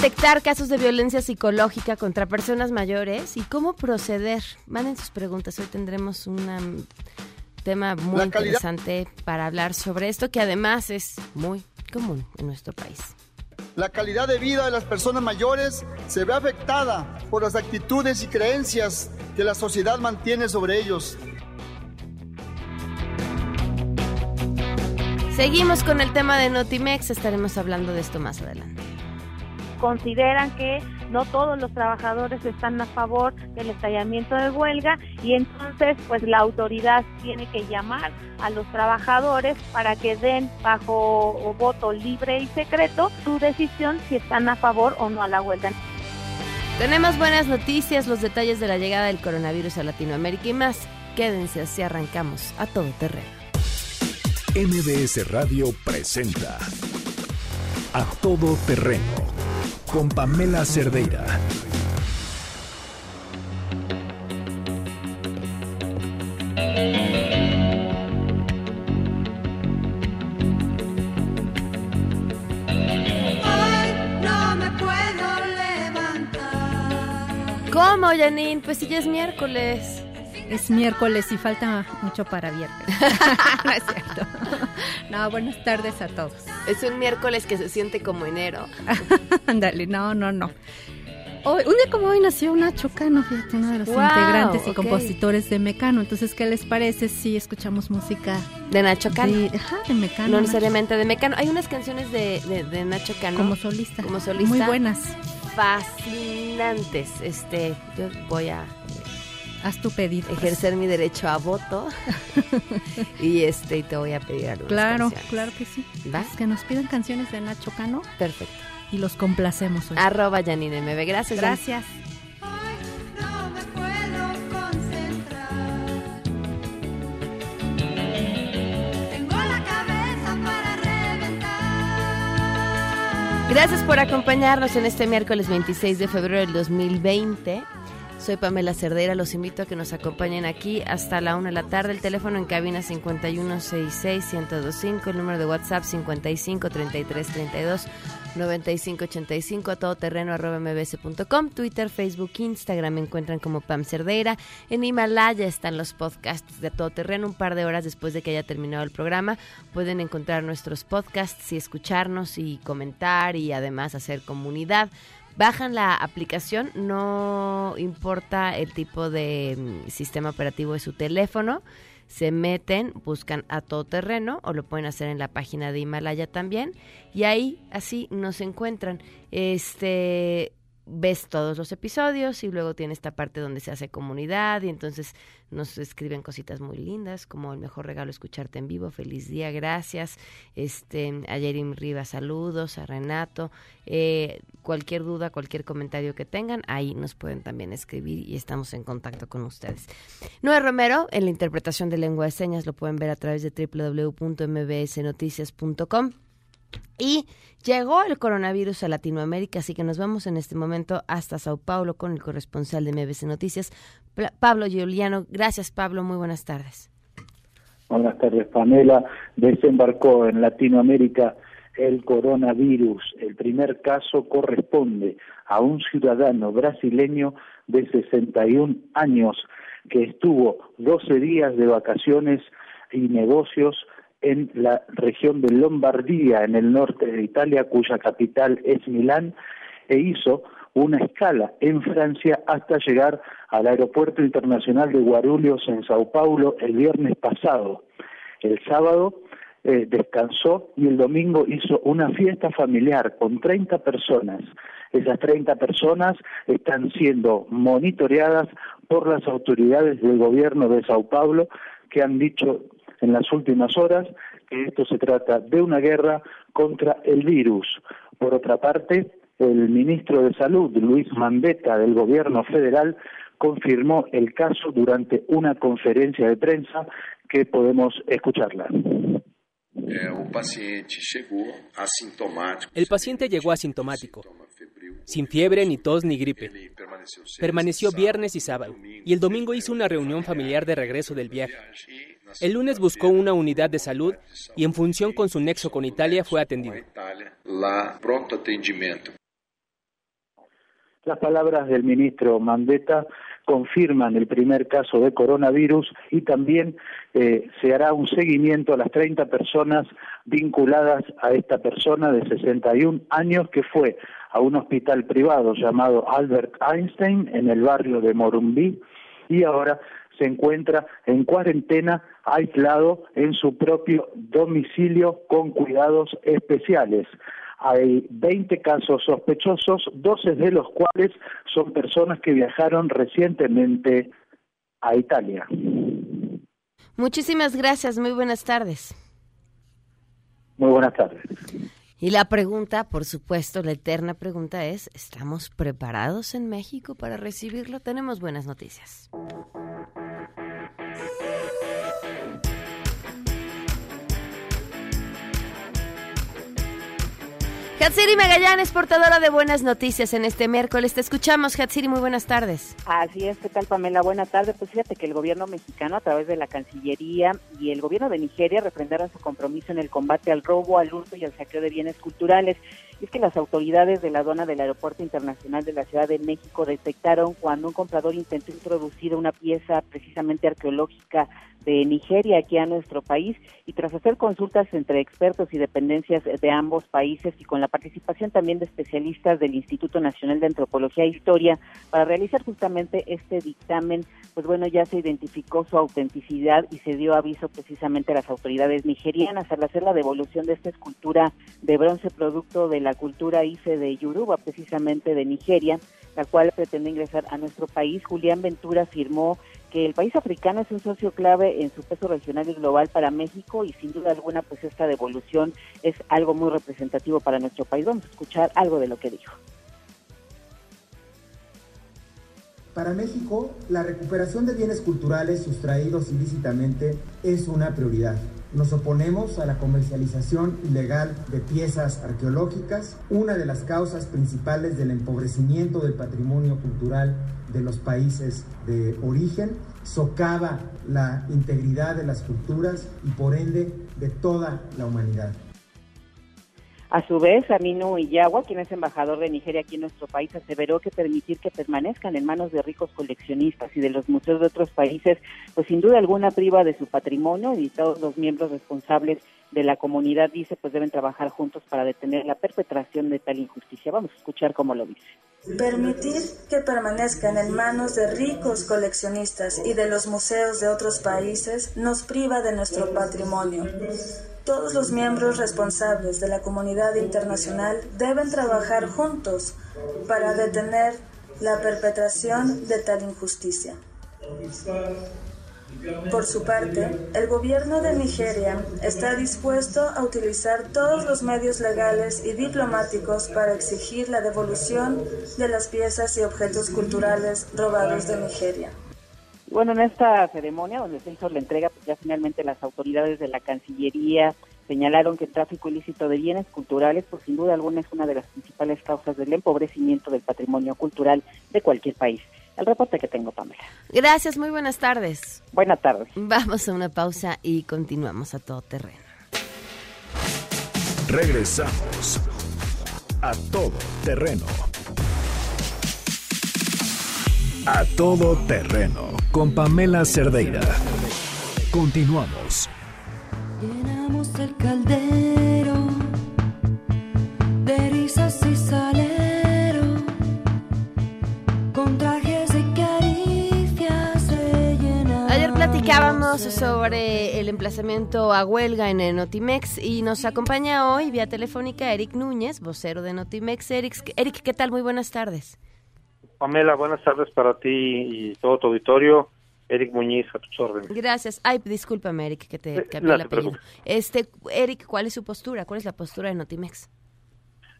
detectar casos de violencia psicológica contra personas mayores y cómo proceder? Manden sus preguntas. Hoy tendremos un tema muy interesante para hablar sobre esto que además es muy común en nuestro país. La calidad de vida de las personas mayores se ve afectada por las actitudes y creencias que la sociedad mantiene sobre ellos. Seguimos con el tema de Notimex, estaremos hablando de esto más adelante consideran que no todos los trabajadores están a favor del estallamiento de huelga y entonces pues la autoridad tiene que llamar a los trabajadores para que den bajo voto libre y secreto su decisión si están a favor o no a la huelga. Tenemos buenas noticias, los detalles de la llegada del coronavirus a Latinoamérica y más. Quédense así arrancamos a todo terreno. MBS Radio presenta A Todo Terreno con Pamela Cerdeira. ¿Cómo, Janine? Pues si ya es miércoles. Es miércoles y falta mucho para viernes. no es cierto. No, buenas tardes a todos. Es un miércoles que se siente como enero. Ándale, no, no, no. Hoy, un día como hoy nació Nacho Cano, fíjate, uno de los integrantes y compositores de Mecano. Entonces, ¿qué les parece si escuchamos música de Nacho Cano? De, ajá, de Mecano. No necesariamente de Mecano. Hay unas canciones de, de, Nacho Cano. Como solista. Como solista. Muy buenas. Fascinantes. Este, yo voy a Haz tu pedido. Ejercer mi derecho a voto. y este, te voy a pedir algo. Claro, claro que sí. ¿Va? que nos pidan canciones de Nacho Cano. Perfecto. Y los complacemos hoy. Arroba Janine MB. Gracias. Gracias. Gracias por acompañarnos en este miércoles 26 de febrero del 2020. Soy Pamela Cerdera, los invito a que nos acompañen aquí hasta la una de la tarde. El teléfono en cabina 5166-1025, el número de WhatsApp 553332-9585, a todoterreno arroba mbs.com, Twitter, Facebook, Instagram me encuentran como Pam Cerdeira. En Himalaya están los podcasts de Todoterreno, un par de horas después de que haya terminado el programa. Pueden encontrar nuestros podcasts y escucharnos y comentar y además hacer comunidad. Bajan la aplicación, no importa el tipo de mm, sistema operativo de su teléfono, se meten, buscan a todo terreno o lo pueden hacer en la página de Himalaya también y ahí así nos encuentran. Este ves todos los episodios y luego tiene esta parte donde se hace comunidad y entonces nos escriben cositas muy lindas como el mejor regalo escucharte en vivo, feliz día, gracias, este, a Yerim Rivas saludos, a Renato, eh, cualquier duda, cualquier comentario que tengan, ahí nos pueden también escribir y estamos en contacto con ustedes. Noé Romero, en la interpretación de lengua de señas, lo pueden ver a través de www.mbsnoticias.com. Y llegó el coronavirus a Latinoamérica, así que nos vamos en este momento hasta Sao Paulo con el corresponsal de MBC Noticias, Pablo Giuliano. Gracias, Pablo. Muy buenas tardes. Buenas tardes, Pamela. Desembarcó en Latinoamérica el coronavirus. El primer caso corresponde a un ciudadano brasileño de 61 años que estuvo 12 días de vacaciones y negocios en la región de Lombardía, en el norte de Italia, cuya capital es Milán, e hizo una escala en Francia hasta llegar al aeropuerto internacional de Guarulhos en Sao Paulo el viernes pasado. El sábado eh, descansó y el domingo hizo una fiesta familiar con 30 personas. Esas 30 personas están siendo monitoreadas por las autoridades del gobierno de Sao Paulo que han dicho en las últimas horas que esto se trata de una guerra contra el virus. Por otra parte, el ministro de Salud, Luis Mandetta, del gobierno federal, confirmó el caso durante una conferencia de prensa que podemos escucharla. El paciente llegó asintomático, sin fiebre, ni tos, ni gripe. Permaneció viernes y sábado, y el domingo hizo una reunión familiar de regreso del viaje. El lunes buscó una unidad de salud y en función con su nexo con Italia fue atendido. Las palabras del ministro Mandetta confirman el primer caso de coronavirus y también eh, se hará un seguimiento a las 30 personas vinculadas a esta persona de 61 años que fue a un hospital privado llamado Albert Einstein en el barrio de Morumbí y ahora se encuentra en cuarentena aislado en su propio domicilio con cuidados especiales. Hay 20 casos sospechosos, 12 de los cuales son personas que viajaron recientemente a Italia. Muchísimas gracias, muy buenas tardes. Muy buenas tardes. Y la pregunta, por supuesto, la eterna pregunta es, ¿estamos preparados en México para recibirlo? Tenemos buenas noticias. Hatsiri Magallanes, portadora de buenas noticias en este miércoles. Te escuchamos, Hatsiri, muy buenas tardes. Así es, ¿qué tal, Pamela? Buenas tardes. Pues fíjate que el gobierno mexicano, a través de la Cancillería y el gobierno de Nigeria, refrendaron su compromiso en el combate al robo, al hurto y al saqueo de bienes culturales. Es que las autoridades de la aduana del Aeropuerto Internacional de la Ciudad de México detectaron cuando un comprador intentó introducir una pieza precisamente arqueológica de Nigeria aquí a nuestro país. Y tras hacer consultas entre expertos y dependencias de ambos países y con la participación también de especialistas del Instituto Nacional de Antropología e Historia para realizar justamente este dictamen, pues bueno, ya se identificó su autenticidad y se dio aviso precisamente a las autoridades nigerianas al hacer la devolución de esta escultura de bronce producto de la cultura IFE de Yoruba, precisamente de Nigeria, la cual pretende ingresar a nuestro país. Julián Ventura afirmó que el país africano es un socio clave en su peso regional y global para México y sin duda alguna pues esta devolución es algo muy representativo para nuestro país. Vamos a escuchar algo de lo que dijo. Para México, la recuperación de bienes culturales sustraídos ilícitamente es una prioridad. Nos oponemos a la comercialización ilegal de piezas arqueológicas, una de las causas principales del empobrecimiento del patrimonio cultural de los países de origen, socava la integridad de las culturas y por ende de toda la humanidad. A su vez, Aminu Iyagua, quien es embajador de Nigeria aquí en nuestro país, aseveró que permitir que permanezcan en manos de ricos coleccionistas y de los museos de otros países, pues sin duda alguna priva de su patrimonio y todos los miembros responsables de la comunidad, dice, pues deben trabajar juntos para detener la perpetración de tal injusticia. Vamos a escuchar cómo lo dice. Permitir que permanezcan en manos de ricos coleccionistas y de los museos de otros países nos priva de nuestro patrimonio. Todos los miembros responsables de la comunidad internacional deben trabajar juntos para detener la perpetración de tal injusticia. Por su parte, el gobierno de Nigeria está dispuesto a utilizar todos los medios legales y diplomáticos para exigir la devolución de las piezas y objetos culturales robados de Nigeria. Bueno, en esta ceremonia donde se hizo la entrega, pues ya finalmente las autoridades de la Cancillería señalaron que el tráfico ilícito de bienes culturales, pues sin duda alguna es una de las principales causas del empobrecimiento del patrimonio cultural de cualquier país el reporte que tengo, Pamela. Gracias, muy buenas tardes. Buenas tardes. Vamos a una pausa y continuamos a todo terreno. Regresamos a todo terreno. A todo terreno con Pamela Cerdeira. Continuamos. Llenamos el caldero de risas y salero Platicábamos sobre el emplazamiento a huelga en Notimex y nos acompaña hoy vía telefónica Eric Núñez, vocero de Notimex. Eric, Eric, ¿qué tal? Muy buenas tardes. Pamela, buenas tardes para ti y todo tu auditorio. Eric Muñiz, a tus órdenes. Gracias. Ay, discúlpame, Eric, que te cambié el apellido. Este, Eric, ¿cuál es su postura? ¿Cuál es la postura de Notimex?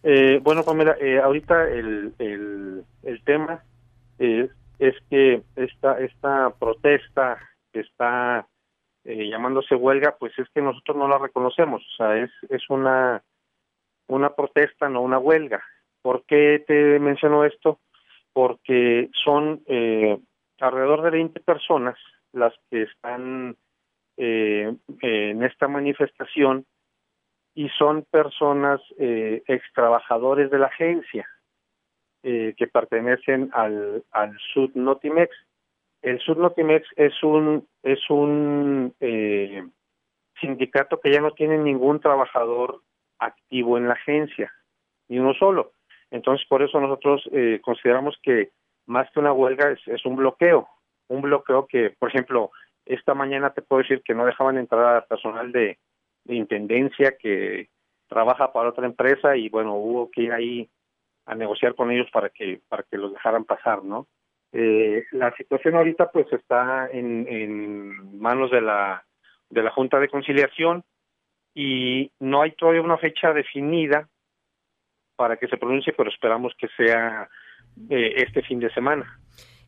Eh, bueno, Pamela, eh, ahorita el, el, el tema eh, es que esta, esta protesta que está eh, llamándose huelga, pues es que nosotros no la reconocemos, o sea, es, es una, una protesta, no una huelga. ¿Por qué te menciono esto? Porque son eh, alrededor de 20 personas las que están eh, en esta manifestación y son personas eh, ex trabajadores de la agencia eh, que pertenecen al, al Sud Notimex. El Sud Notimex es un es un eh, sindicato que ya no tiene ningún trabajador activo en la agencia, ni uno solo. Entonces, por eso nosotros eh, consideramos que más que una huelga es, es un bloqueo, un bloqueo que, por ejemplo, esta mañana te puedo decir que no dejaban entrar a personal de, de intendencia que trabaja para otra empresa y bueno, hubo que ir ahí a negociar con ellos para que para que los dejaran pasar, ¿no? Eh, la situación ahorita pues está en, manos de la de la Junta de Conciliación y no hay todavía una fecha definida para que se pronuncie, pero esperamos que sea eh, este fin de semana.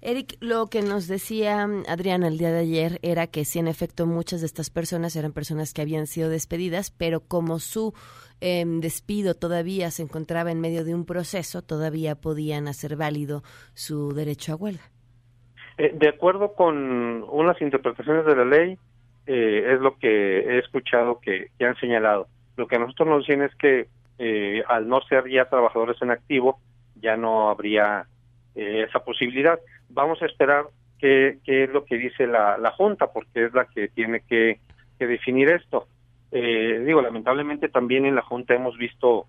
Eric, lo que nos decía Adriana el día de ayer era que sí, en efecto, muchas de estas personas eran personas que habían sido despedidas, pero como su eh, despido todavía se encontraba en medio de un proceso, todavía podían hacer válido su derecho a huelga. Eh, de acuerdo con unas interpretaciones de la ley, eh, es lo que he escuchado que, han señalado. Lo que nosotros nos dicen es que eh, al no ser ya trabajadores en activo, ya no habría eh, esa posibilidad. Vamos a esperar qué, qué es lo que dice la, la, Junta, porque es la que tiene que, que definir esto. Eh, digo, lamentablemente también en la Junta hemos visto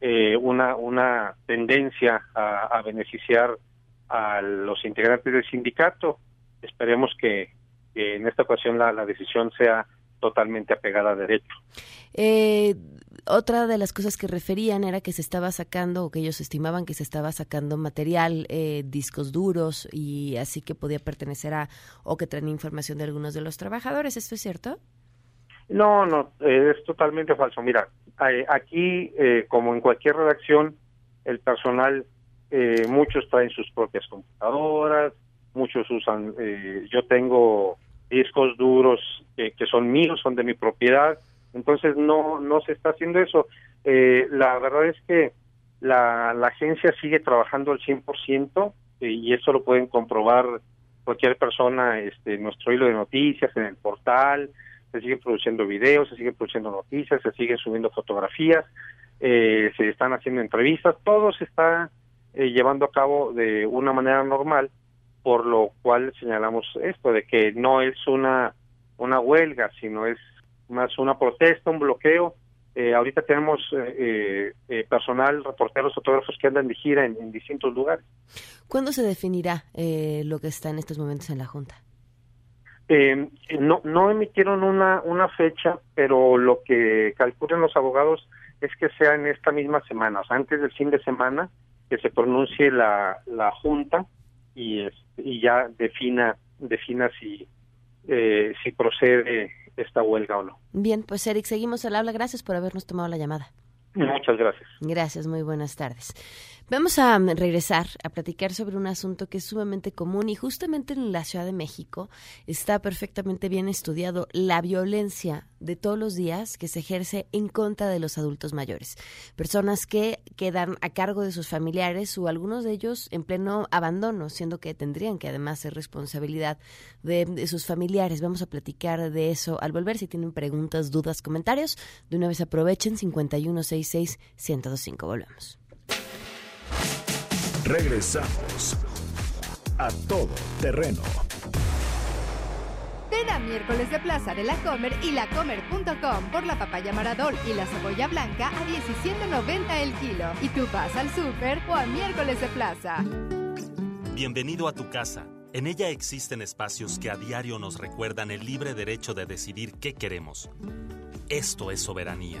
eh, una, una tendencia a, beneficiar a los integrantes del sindicato. Esperemos que, que en esta ocasión la, la, decisión sea totalmente apegada a derecho. Eh, otra de las cosas que referían era que se estaba sacando, o que ellos estimaban que se estaba sacando material, eh, discos duros, y así que podía pertenecer a, o que traen información de algunos de los trabajadores. ¿Esto es cierto? No, no, eh, es totalmente falso. Mira, aquí, eh, como en cualquier redacción, el personal, eh, muchos traen sus propias computadoras, muchos usan, yo tengo discos duros que son míos, son de mi propiedad, entonces no no se está haciendo eso. Eh, la verdad es que la, la agencia sigue trabajando al 100% eh, y eso lo pueden comprobar cualquier persona este nuestro hilo de noticias en el portal, se siguen produciendo videos, se siguen produciendo noticias, se siguen subiendo fotografías, eh, se están haciendo entrevistas, todo se está eh, llevando a cabo de una manera normal, por lo cual señalamos esto de que no es una una huelga, sino es más una protesta, un bloqueo. Eh, ahorita tenemos eh, eh, personal, reporteros, fotógrafos que andan de gira en, en distintos lugares. ¿Cuándo se definirá lo que está en estos momentos en la Junta? no, no emitieron una, una fecha, pero lo que calculan los abogados es que sea en esta misma semana, o sea, antes del fin de semana, que se pronuncie la, la Junta y, y ya defina, defina si, si procede esta huelga o no. Bien, pues Eric, seguimos al habla. Gracias por habernos tomado la llamada. Muchas gracias. Gracias, muy buenas tardes. Vamos a mm, regresar a platicar sobre un asunto que es sumamente común y justamente en la Ciudad de México está perfectamente bien estudiado la violencia de todos los días que se ejerce en contra de los adultos mayores. Personas que quedan a cargo de sus familiares o algunos de ellos en pleno abandono, siendo que tendrían que además ser responsabilidad de, sus familiares. Vamos a platicar de eso al volver. Si tienen preguntas, dudas, comentarios, de una vez aprovechen 5166 1025. Volvemos. Regresamos a todo terreno. Ven a miércoles de plaza de la Comer y lacomer.com por la papaya maradol y la cebolla blanca a 17.90 el kilo. Y tú vas al súper o a miércoles de plaza. Bienvenido a tu casa. En ella existen espacios que a diario nos recuerdan el libre derecho de decidir qué queremos. Esto es soberanía.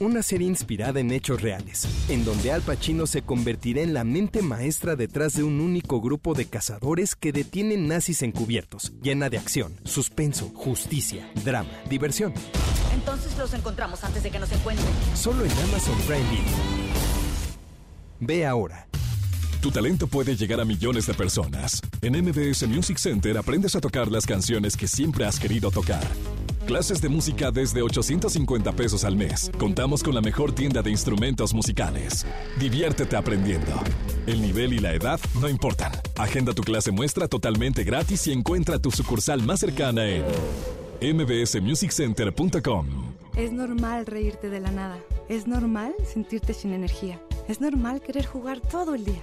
una serie inspirada en hechos reales, en donde Al Pacino se convertirá en la mente maestra detrás de un único grupo de cazadores que detienen nazis encubiertos, llena de acción, suspenso, justicia, drama, diversión. Entonces los encontramos antes de que nos encuentren. Solo en Amazon Prime Video. Ve ahora. Tu talento puede llegar a millones de personas. En MBS Music Center aprendes a tocar las canciones que siempre has querido tocar. Clases de música desde 850 pesos al mes. Contamos con la mejor tienda de instrumentos musicales. Diviértete aprendiendo. El nivel y la edad no importan. Agenda tu clase muestra totalmente gratis y encuentra tu sucursal más cercana en mbsmusiccenter.com. Es normal reírte de la nada. Es normal sentirte sin energía. Es normal querer jugar todo el día.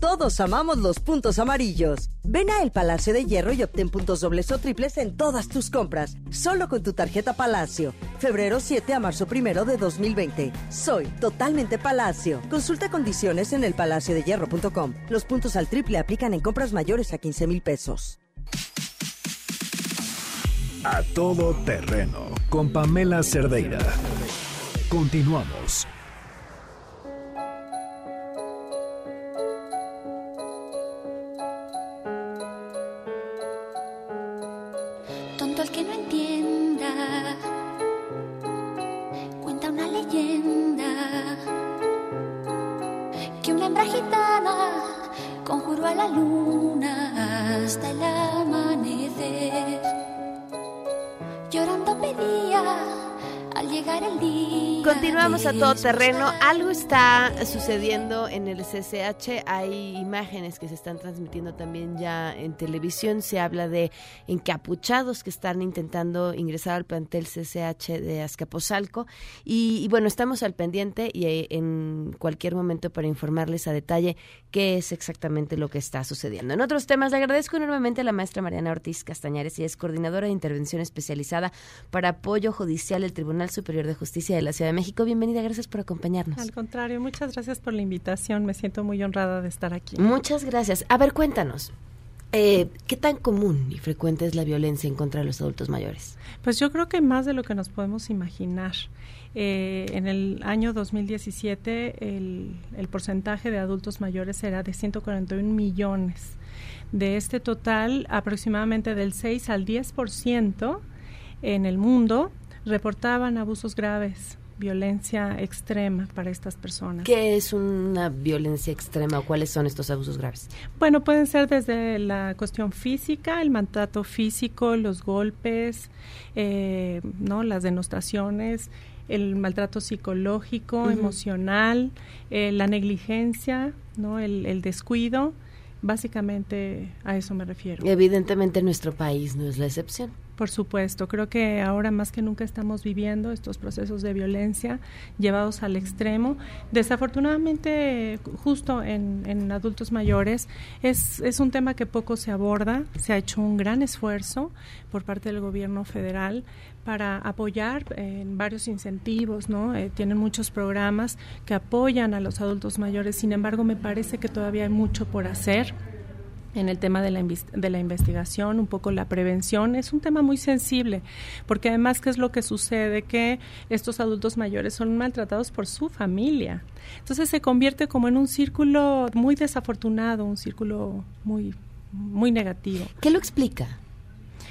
Todos amamos los puntos amarillos. Ven a El Palacio de Hierro y obtén puntos dobles o triples en todas tus compras, solo con tu tarjeta Palacio. Febrero 7 a marzo 1 de 2020. Soy totalmente Palacio. Consulta condiciones en elpalaciodehierro.com. Los puntos al triple aplican en compras mayores a 15 mil pesos. A todo terreno con Pamela Cerdeira. Continuamos. Hasta el amanecer. Llorando pedía al llegar el día. Continuamos a todo terreno. Algo está sucediendo en el CCH. Hay imágenes que se están transmitiendo también ya en televisión. Se habla de encapuchados que están intentando ingresar al plantel CCH de Azcapotzalco. Y, y bueno, estamos al pendiente y eh, en cualquier momento para informarles a detalle qué es exactamente lo que está sucediendo. En otros temas, le agradezco enormemente a la maestra Mariana Ortiz Castañares y es coordinadora de intervención especializada para apoyo judicial del Tribunal Superior de Justicia de la Ciudad de México. Bienvenida, gracias por acompañarnos. Al contrario, muchas gracias por la invitación. Me siento muy honrada de estar aquí. Muchas gracias. A ver, cuéntanos. Eh, ¿Qué tan común y frecuente es la violencia en contra de los adultos mayores? Pues yo creo que más de lo que nos podemos imaginar. Eh, en el año 2017 el, el porcentaje de adultos mayores era de 141 millones. De este total, aproximadamente del 6 al 10% en el mundo reportaban abusos graves, violencia extrema para estas personas. ¿Qué es una violencia extrema o cuáles son estos abusos graves? Bueno, pueden ser desde la cuestión física, el maltrato físico, los golpes, eh, no, las denostaciones, el maltrato psicológico, Ujú. emocional, eh, la negligencia, no, el, el descuido. Básicamente a eso me refiero. Evidentemente nuestro país no es la excepción. Por supuesto, creo que ahora más que nunca estamos viviendo estos procesos de violencia llevados al extremo. Desafortunadamente, justo en, adultos mayores, es, es un tema que poco se aborda. Se ha hecho un gran esfuerzo por parte del gobierno federal para apoyar eh, en varios incentivos, ¿no? Eh, tienen muchos programas que apoyan a los adultos mayores. Sin embargo, me parece que todavía hay mucho por hacer en el tema de la, de la investigación, un poco la prevención. Es un tema muy sensible, porque además, ¿qué es lo que sucede? Que estos adultos mayores son maltratados por su familia. Entonces se convierte como en un círculo muy desafortunado, un círculo muy, muy negativo. ¿Qué lo explica?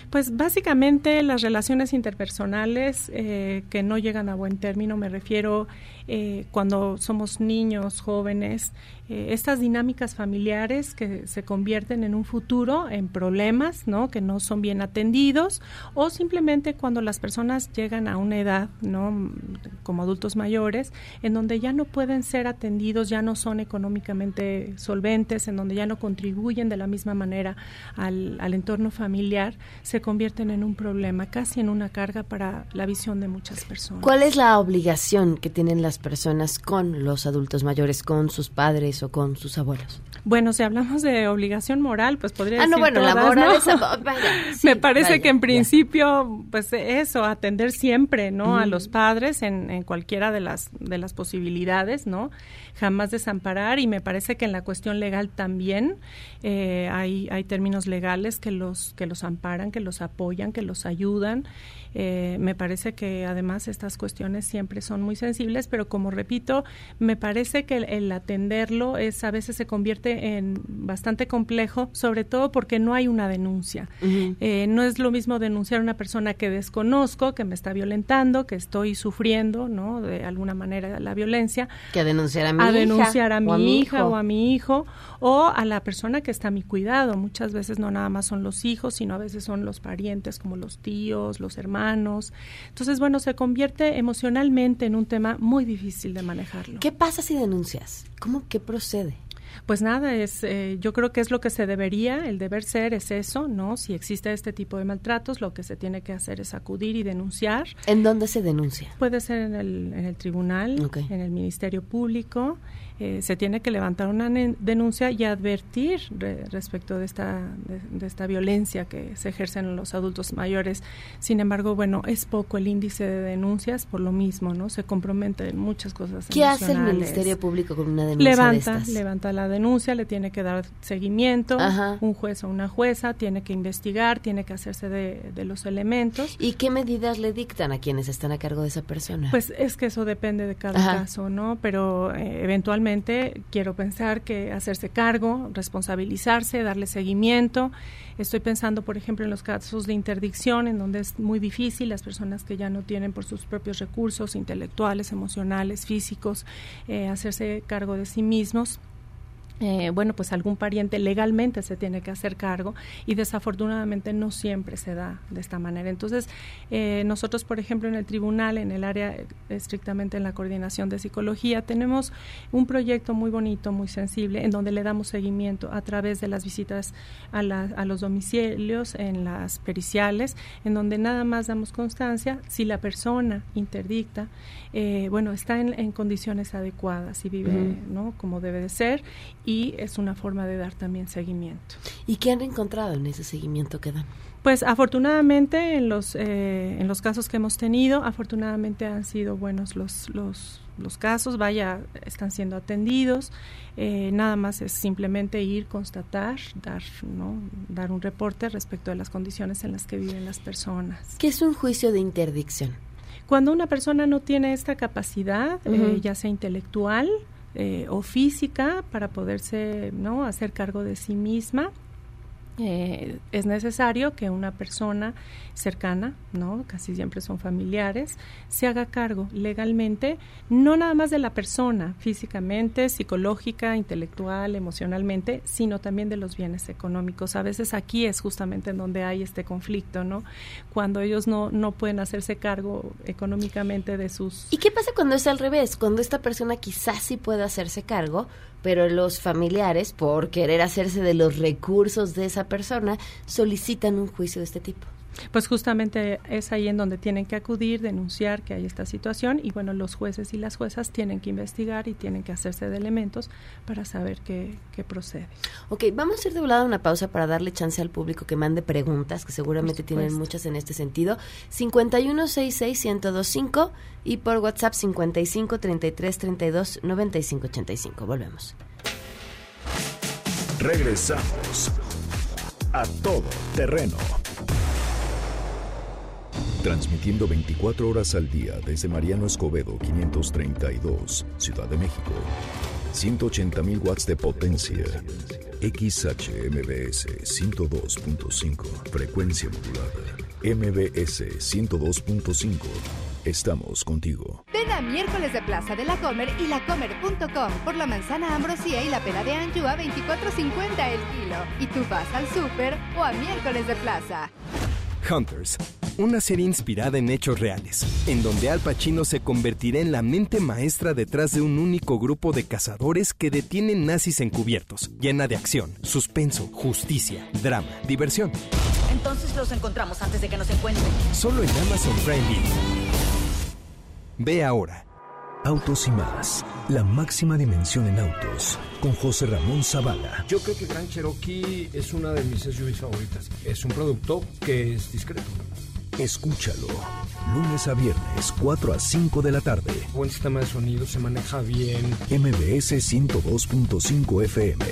Pues básicamente las relaciones interpersonales eh, que no llegan a buen término, me refiero eh, cuando somos niños, jóvenes, eh, estas dinámicas familiares que se convierten en un futuro en problemas, ¿no? Que no son bien atendidos o simplemente cuando las personas llegan a una edad, ¿no? Como adultos mayores, en donde ya no pueden ser atendidos, ya no son económicamente solventes, en donde ya no contribuyen de la misma manera al, al entorno familiar, se convierten en un problema, casi en una carga para la visión de muchas personas. ¿Cuál es la obligación que tienen las personas con los adultos mayores, con sus padres o con sus abuelos? Bueno, si hablamos de obligación moral, pues podría ah, decir no, bueno, la moral ¿no? es... vaya, sí, Me parece vaya, que en ya. principio, pues eso, atender siempre, ¿no? A los padres en, en cualquiera de las de las posibilidades, ¿no? Jamás desamparar y me parece que en la cuestión legal también eh, hay hay términos legales que los que los amparan, que los apoyan, que los ayudan. Eh, me parece que además estas cuestiones siempre son muy sensibles, pero como repito, me parece que el, el atenderlo es a veces se convierte en bastante complejo, sobre todo porque no hay una denuncia. Eh, no es lo mismo denunciar a una persona que desconozco, que me está violentando, que estoy sufriendo, ¿no? De alguna manera la violencia, Que denunciar a mi a hija denunciar a o mi, a mi hija o a mi hijo o a la persona que está a mi cuidado. Muchas veces no nada más son los hijos, sino a veces son los parientes como los tíos, los hermanos. Entonces, bueno, se convierte emocionalmente en un tema muy difícil de manejarlo. ¿Qué pasa si denuncias? ¿Cómo que procede? Pues nada, es, eh, yo creo que es lo que se debería, el deber ser es eso, ¿no? Si existe este tipo de maltratos, lo que se tiene que hacer es acudir y denunciar. ¿En dónde se denuncia? Puede ser en el, en el tribunal, en el Ministerio Público. eh, se tiene que levantar una denuncia y advertir re- respecto de esta, de, de esta violencia que se ejerce en los adultos mayores. Sin embargo, bueno, es poco el índice de denuncias por lo mismo, ¿no? Se compromete en muchas cosas. ¿Qué hace el. Ministerio Público con una denuncia de Levanta, estas? levanta la denuncia, le tiene que dar seguimiento, Ajá. un juez o una jueza tiene que investigar, tiene que hacerse de, de los elementos. ¿Y qué medidas le dictan a quienes están a cargo de esa persona? Pues es que eso depende de cada Ajá. caso, ¿no? Pero eh, eventualmente quiero pensar que hacerse cargo, responsabilizarse, darle seguimiento. Estoy pensando, por ejemplo, en los casos de interdicción, en donde es muy difícil las personas que ya no tienen por sus propios recursos intelectuales, emocionales, físicos, eh, hacerse cargo de sí mismos. Eh, bueno, pues algún pariente legalmente se tiene que hacer cargo y desafortunadamente no siempre se da de esta manera. Entonces, eh, nosotros, por ejemplo, en el tribunal, en el área eh, estrictamente en la coordinación de psicología, tenemos un proyecto muy bonito, muy sensible, en donde le damos seguimiento a través de las visitas a, la- a los domicilios, en las periciales, en donde nada más damos constancia si la persona interdicta, eh, bueno, está en, en condiciones adecuadas y vive. ¿no? Como debe de ser y es una forma de dar también seguimiento. ¿Y qué han encontrado en ese seguimiento que dan? Pues afortunadamente en los eh, en los casos que hemos tenido, afortunadamente han sido buenos los los los casos, vaya, están siendo atendidos. Eh, nada más es simplemente ir, constatar, dar, ¿no? dar un reporte respecto de las condiciones en las que viven las personas. ¿Qué es un juicio de interdicción? Cuando una persona no tiene esta capacidad, eh, ya sea intelectual eh, o física, para poderse no hacer cargo de sí misma, eh, es necesario que una persona cercana, no, casi siempre son familiares, se haga cargo legalmente, no nada más de la persona, físicamente, psicológica, intelectual, emocionalmente, sino también de los bienes económicos. A veces aquí es justamente en donde hay este conflicto, ¿no? Cuando ellos no, no pueden hacerse cargo económicamente de sus ¿Y qué pasa cuando es al revés? Cuando esta persona quizás sí puede hacerse cargo, pero los familiares, por querer hacerse de los recursos de esa persona, solicitan un juicio de este tipo. Pues justamente es ahí en donde tienen que acudir, denunciar que hay esta situación y bueno, los jueces y las juezas tienen que investigar y tienen que hacerse de elementos para saber qué, qué procede. Ok, vamos a ir de volada a una pausa para darle chance al público que mande preguntas, que seguramente tienen muchas en este sentido. 5166-1025 y por WhatsApp 55 33 32 95 85. Volvemos. Regresamos a todo terreno. Transmitiendo 24 horas al día desde Mariano Escobedo 532, Ciudad de México. 180.000 watts de potencia. XHMBS 102.5, frecuencia modulada. MBS 102.5. Estamos contigo. Ven a miércoles de Plaza de la Comer y lacomer.com por la manzana ambrosía y la pera de anchoa 24.50 el kilo. Y tú vas al súper o a miércoles de Plaza. Hunters, una serie inspirada en hechos reales, en donde Al Pacino se convertirá en la mente maestra detrás de un único grupo de cazadores que detienen nazis encubiertos, llena de acción, suspenso, justicia, drama, diversión. Entonces los encontramos antes de que nos encuentren. Solo en Amazon Prime Video. Ve ahora. Autos y más, la máxima dimensión en autos, con José Ramón Zavala. Yo creo que Gran Cherokee es una de mis SUVs favoritas. Es un producto que es discreto. Escúchalo, lunes a viernes, 4 a 5 de la tarde. Buen sistema de sonido, se maneja bien. MBS 102.5 FM.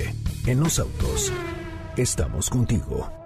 En los autos, estamos contigo.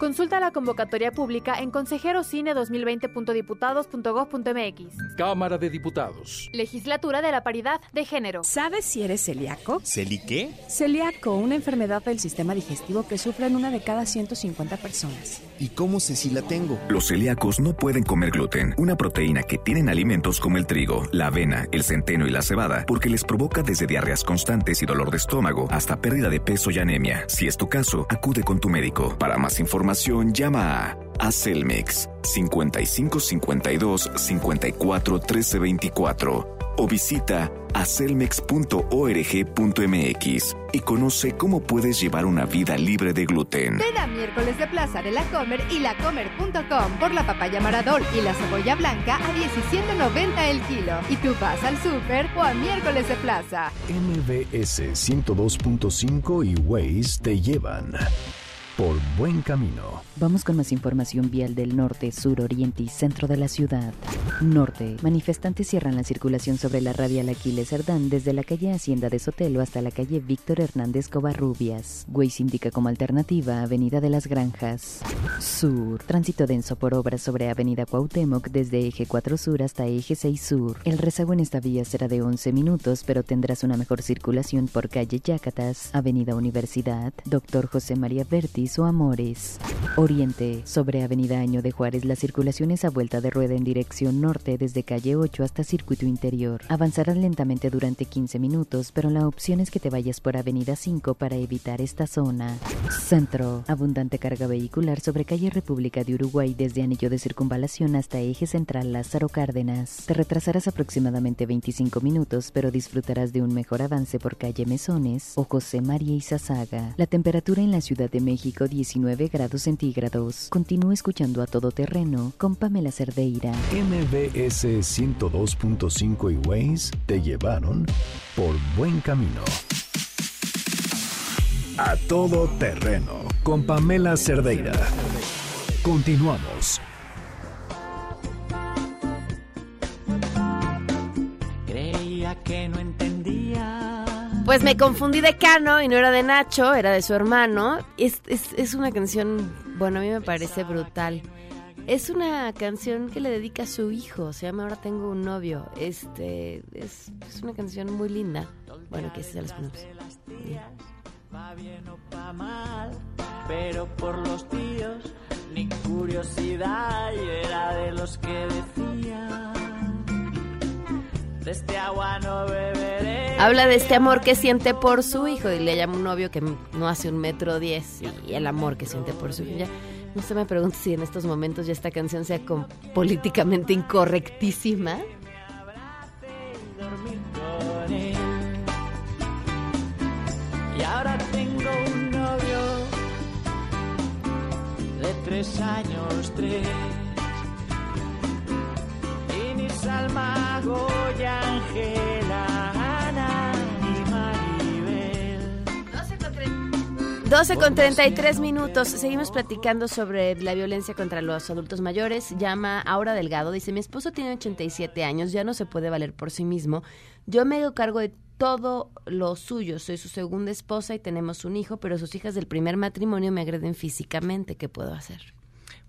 Consulta la convocatoria pública en consejerocine2020.diputados.gov.mx. Cámara de Diputados. Legislatura de la Paridad de Género. ¿Sabes si eres celíaco? ¿Celi qué? Celíaco, una enfermedad del sistema digestivo que sufren una de cada 150 personas. ¿Y cómo sé si la tengo? Los celíacos no pueden comer gluten, una proteína que tienen alimentos como el trigo, la avena, el centeno y la cebada, porque les provoca desde diarreas constantes y dolor de estómago hasta pérdida de peso y anemia. Si es tu caso, acude con tu médico. Para más información, llama a Acelmex 5552 54 13 24 o visita acelmex.org.mx y conoce cómo puedes llevar una vida libre de gluten. Ven a miércoles de Plaza de la Comer y lacomer.com por la papaya maradol y la cebolla blanca a 17.90 el kilo. Y tú vas al súper o a miércoles de Plaza. MBS 102.5 y Waze te llevan por buen camino. Vamos con más información vial del norte, sur, oriente y centro de la ciudad. Norte. Manifestantes cierran la circulación sobre la radial Aquiles Cerdán desde la calle Hacienda de Sotelo hasta la calle Víctor Hernández Covarrubias. Waze indica como alternativa Avenida de las Granjas. Sur. Tránsito denso por obras sobre Avenida Cuauhtémoc desde Eje 4 Sur hasta Eje 6 Sur. El rezago en esta vía será de 11 minutos, pero tendrás una mejor circulación por calle Yacatas, Avenida Universidad, Doctor José María Bertis o Amores. Oriente. Sobre Avenida Año de Juárez, la circulación es a vuelta de rueda en dirección norte desde calle 8 hasta circuito interior. Avanzarás lentamente durante 15 minutos, pero la opción es que te vayas por Avenida 5 para evitar esta zona. Centro. Abundante carga vehicular sobre calle República de Uruguay desde Anillo de Circunvalación hasta Eje Central Lázaro Cárdenas. Te retrasarás aproximadamente 25 minutos, pero disfrutarás de un mejor avance por calle Mesones o José María Izazaga. La temperatura en la Ciudad de México 19 grados centígrados. Continúa escuchando a todo terreno con Pamela Cerdeira. MBS 102.5 y Waze te llevaron por buen camino. A todo terreno con Pamela Cerdeira. Continuamos. Creía que no entendía. Pues me confundí de Cano y no era de Nacho, era de su hermano. Es, es, es una canción, bueno, a mí me parece brutal. Es una canción que le dedica a su hijo, se llama Ahora tengo un novio. Este es, es una canción muy linda. Bueno, que se las ponemos. Va bien o va mal, pero por los tíos ni curiosidad yo era de los que decían de este agua no beberé. Habla de este amor que siente por su hijo y le llama un novio que no hace un metro diez y el amor que siente por su hijo. Ya, no se me pregunte si en estos momentos ya esta canción sea con- políticamente incorrectísima. Y ahora tengo un novio de tres años, tres. Salma, Goya, Ángela, Ana y Maribel. 12 con 33 minutos. Seguimos platicando sobre la violencia contra los adultos mayores. Llama Aura Delgado. Dice, mi esposo tiene 87 años, ya no se puede valer por sí mismo. Yo me hago cargo de todo lo suyo. Soy su segunda esposa y tenemos un hijo, pero sus hijas del primer matrimonio me agreden físicamente. ¿Qué puedo hacer?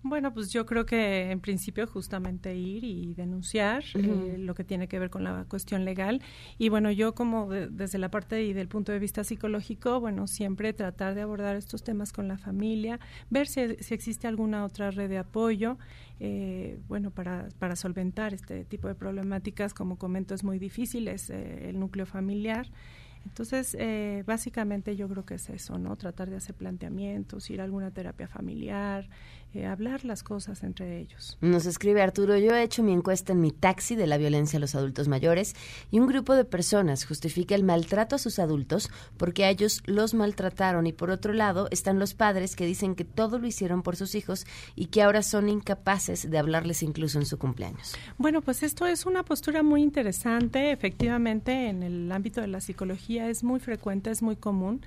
Bueno, pues yo creo que en principio justamente ir y denunciar eh, lo que tiene que ver con la cuestión legal. Y bueno, yo como de- desde la parte y del punto de vista psicológico, bueno, siempre tratar de abordar estos temas con la familia, ver si, si existe alguna otra red de apoyo, eh, bueno, para, para solventar este tipo de problemáticas, como comento, es muy difícil, es eh, el núcleo familiar. Entonces, eh, básicamente yo creo que es eso, ¿no? Tratar de hacer planteamientos, ir a alguna terapia familiar, eh, hablar las cosas entre ellos. Nos escribe Arturo, yo he hecho mi encuesta en mi taxi de la violencia a los adultos mayores y un grupo de personas justifica el maltrato a sus adultos porque a ellos los maltrataron y por otro lado están los padres que dicen que todo lo hicieron por sus hijos y que ahora son incapaces de hablarles incluso en su cumpleaños. Bueno, pues esto es una postura muy interesante. Efectivamente, en el ámbito de la psicología es muy frecuente, es muy común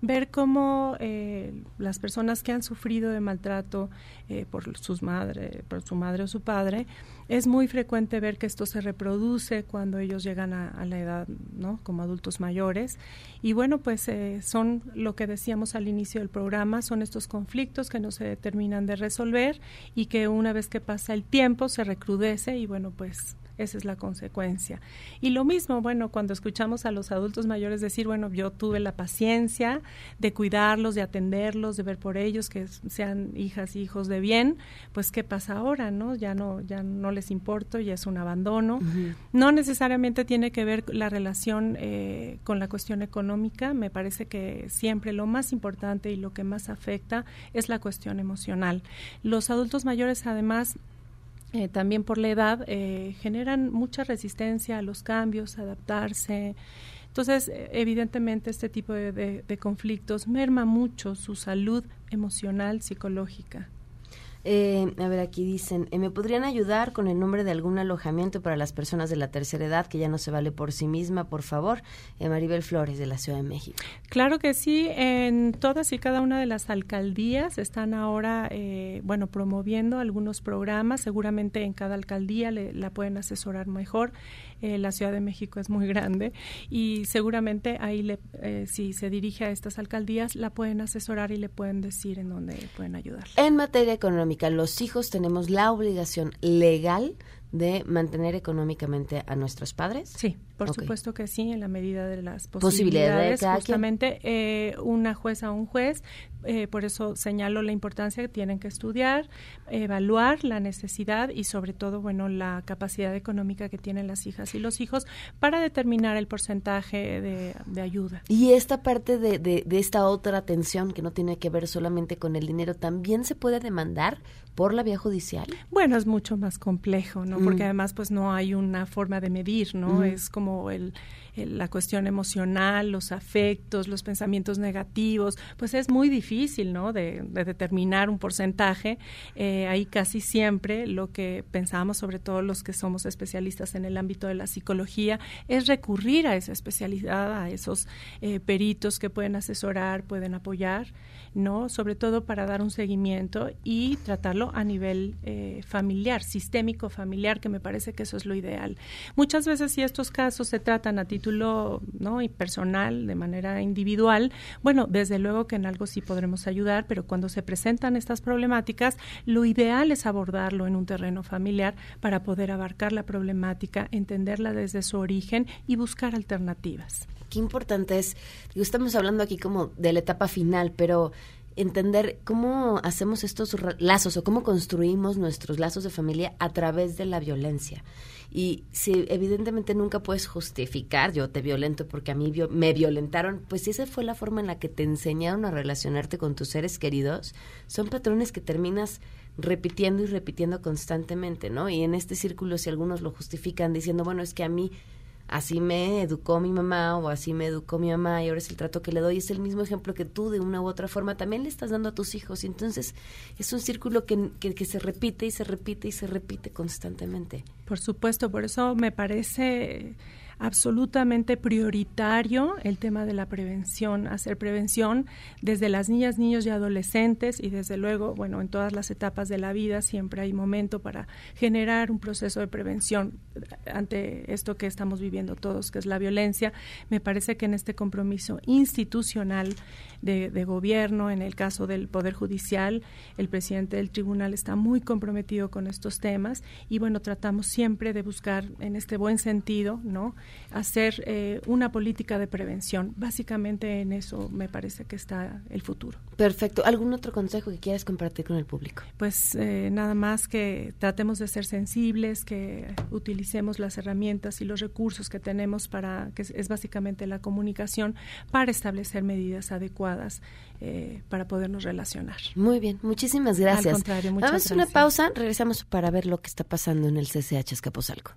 ver cómo eh, las personas que han sufrido de maltrato eh, por sus madre, por su madre o su padre, es muy frecuente ver que esto se reproduce cuando ellos llegan a, la edad, ¿no? Como adultos mayores. Y bueno, pues eh, son lo que decíamos al inicio del programa, son estos conflictos que no se terminan de resolver y que una vez que pasa el tiempo se recrudece y bueno, pues esa es la consecuencia. Y lo mismo, bueno, cuando escuchamos a los adultos mayores decir, bueno, yo tuve la paciencia de cuidarlos, de atenderlos, de ver por ellos que sean hijas y hijos de bien, pues qué pasa ahora, ¿no? Ya no ya no les importo, ya es un abandono. No necesariamente tiene que ver la relación eh, con la cuestión económica, me parece que siempre lo más importante y lo que más afecta es la cuestión emocional. Los adultos mayores además eh, también por la edad, eh, generan mucha resistencia a los cambios, a adaptarse. Entonces, eh, evidentemente, este tipo de conflictos merma mucho su salud emocional, psicológica. Eh, a ver, aquí dicen, eh, ¿me podrían ayudar con el nombre de algún alojamiento para las personas de la tercera edad que ya no se vale por sí misma, por favor? Eh, Maribel Flores, de la Ciudad de México. Claro que sí, en todas y cada una de las alcaldías están ahora, bueno, promoviendo algunos programas, seguramente en cada alcaldía le, la pueden asesorar mejor. La Ciudad de México es muy grande y seguramente ahí, le, si se dirige a estas alcaldías, la pueden asesorar y le pueden decir en dónde pueden ayudar. En materia económica, los hijos tenemos la obligación legal de mantener económicamente a nuestros padres? Sí, por supuesto que sí, en la medida de las posibilidades. posibilidades justamente eh, una jueza o un juez, eh, por eso señalo la importancia que tienen que estudiar, evaluar la necesidad y sobre todo, bueno, la capacidad económica que tienen las hijas y los hijos para determinar el porcentaje de, ayuda. Y esta parte de, de, de esta otra atención que no tiene que ver solamente con el dinero, ¿también se puede demandar por la vía judicial? Bueno, es mucho más complejo, ¿no? Porque además pues no hay una forma de medir, ¿no? Es como el, la cuestión emocional, los afectos, los pensamientos negativos, pues es muy difícil, ¿no? De, determinar un porcentaje. Eh, ahí casi siempre lo que pensamos, sobre todo los que somos especialistas en el ámbito de la psicología, es recurrir a esa especialidad, a esos eh, peritos que pueden asesorar, pueden apoyar. ¿no? Sobre todo para dar un seguimiento y tratarlo a nivel eh, familiar, sistémico familiar, que me parece que eso es lo ideal. Muchas veces si estos casos se tratan a título, ¿no? y personal, de manera individual, bueno, desde luego que en algo sí podremos ayudar, pero cuando se presentan estas problemáticas, lo ideal es abordarlo en un terreno familiar para poder abarcar la problemática, entenderla desde su origen y buscar alternativas qué importante es, digo, estamos hablando aquí como de la etapa final, pero entender cómo hacemos estos lazos o cómo construimos nuestros lazos de familia a través de la violencia. Y si evidentemente nunca puedes justificar, yo te violento porque a mí me violentaron, pues si esa fue la forma en la que te enseñaron a relacionarte con tus seres queridos, son patrones que terminas repitiendo y repitiendo constantemente, ¿no? Y en este círculo si algunos lo justifican diciendo, bueno, es que a mí así me educó mi mamá o así me educó mi mamá y ahora es el trato que le doy, es el mismo ejemplo que tú de una u otra forma también le estás dando a tus hijos y entonces es un círculo que, que, que se repite y se repite y se repite constantemente. Por supuesto, por eso me parece absolutamente prioritario el tema de la prevención, hacer prevención desde las niñas, niños y adolescentes y desde luego, bueno, en todas las etapas de la vida siempre hay momento para generar un proceso de prevención ante esto que estamos viviendo todos, que es la violencia. Me parece que en este compromiso institucional de, de gobierno, en el caso del Poder Judicial, el presidente del tribunal está muy comprometido con estos temas y bueno, tratamos siempre de buscar en este buen sentido, ¿no? Hacer eh, una política de prevención. Básicamente en eso me parece que está el futuro. Perfecto. ¿Algún otro consejo que quieras compartir con el público? Pues eh, nada más que tratemos de ser sensibles, que utilicemos las herramientas y los recursos que tenemos para, que es, básicamente la comunicación, para establecer medidas adecuadas eh, para podernos relacionar. Muy bien, muchísimas gracias. Al contrario, muchas Vamos a una pausa, regresamos para ver lo que está pasando en el CCH Escaposalco.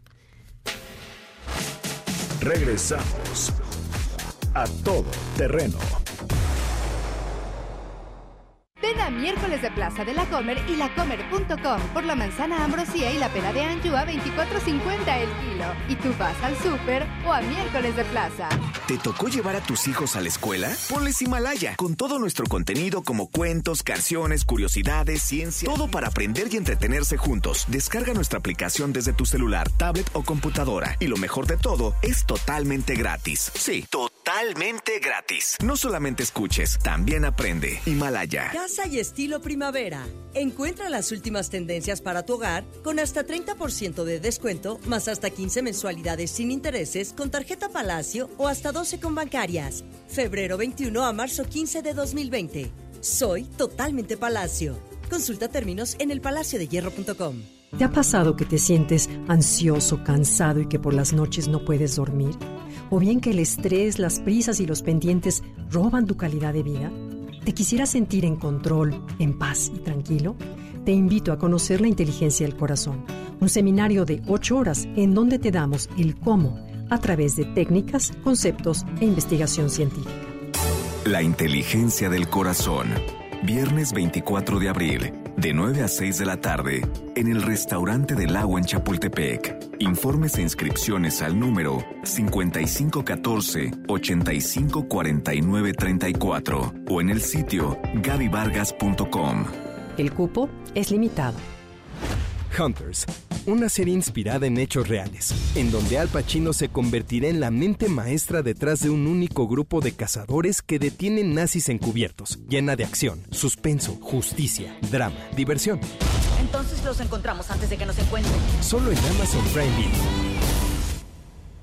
Regresamos a todo terreno. Ven a miércoles de Plaza de la Comer y lacomer.com por la manzana ambrosía y la pera de anchoa a 24.50 el kilo. Y tú vas al súper o a miércoles de Plaza. ¿Te tocó llevar a tus hijos a la escuela? Ponles Himalaya, con todo nuestro contenido como cuentos, canciones, curiosidades, ciencia, todo para aprender y entretenerse juntos. Descarga nuestra aplicación desde tu celular, tablet o computadora. Y lo mejor de todo, es totalmente gratis. Sí, totalmente gratis. No solamente escuches, también aprende. Himalaya y estilo primavera. Encuentra las últimas tendencias para tu hogar con hasta 30% de descuento, más hasta 15 mensualidades sin intereses con tarjeta Palacio o hasta 12 con bancarias. Febrero 21 a marzo 15 de 2020. Soy totalmente Palacio. Consulta términos en elpalaciodehierro.com. ¿Te ha pasado que te sientes ansioso, cansado y que por las noches no puedes dormir? ¿O bien que el estrés, las prisas y los pendientes roban tu calidad de vida? ¿Te quisieras sentir en control, en paz y tranquilo? Te invito a conocer la inteligencia del corazón, un seminario de ocho horas en donde te damos el cómo a través de técnicas, conceptos e investigación científica. La inteligencia del corazón. Viernes 24 de abril, de 9 a 6 de la tarde, en el restaurante del agua en Chapultepec. Informes e inscripciones al número 5514-854934 o en el sitio gabivargas.com. El cupo es limitado. Hunters, una serie inspirada en hechos reales, en donde Al Pacino se convertirá en la mente maestra detrás de un único grupo de cazadores que detienen nazis encubiertos, llena de acción, suspenso, justicia, drama, diversión. Entonces los encontramos antes de que nos encuentren. Solo en Amazon Prime.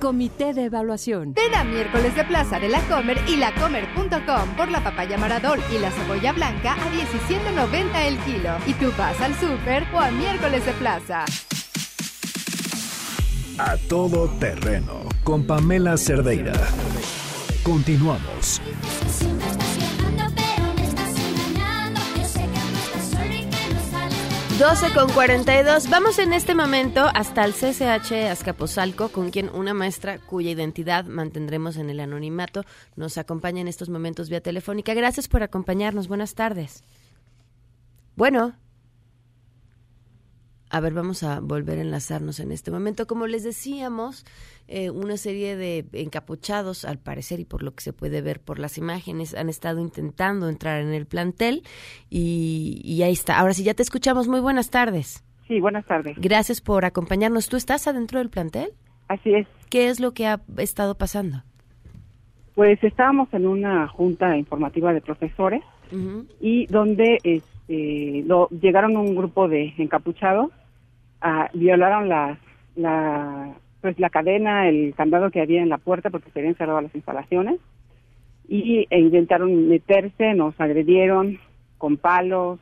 Comité de Evaluación. Ven a miércoles de Plaza de la Comer y lacomer.com por la papaya maradol y la cebolla blanca a 17.90 el kilo. Y tú vas al súper o a miércoles de Plaza. A todo terreno con Pamela Cerdeira. Continuamos. 12 con 42. Vamos en este momento hasta el CCH Azcapotzalco, con quien una maestra cuya identidad mantendremos en el anonimato nos acompaña en estos momentos vía telefónica. Gracias por acompañarnos. Buenas tardes. Bueno. A ver, vamos a volver a enlazarnos en este momento. Como les decíamos, eh, una serie de encapuchados, al parecer, y por lo que se puede ver por las imágenes, han estado intentando entrar en el plantel y, ahí está. Ahora sí, ya te escuchamos. Muy buenas tardes. Sí, buenas tardes. Gracias por acompañarnos. ¿Tú estás adentro del plantel? Así es. ¿Qué es lo que ha estado pasando? Pues estábamos en una junta informativa de profesores y donde este, lo, llegaron un grupo de encapuchados, a, violaron las, la, pues la cadena, el candado que había en la puerta porque se habían cerrado las instalaciones y e intentaron meterse, nos agredieron con palos,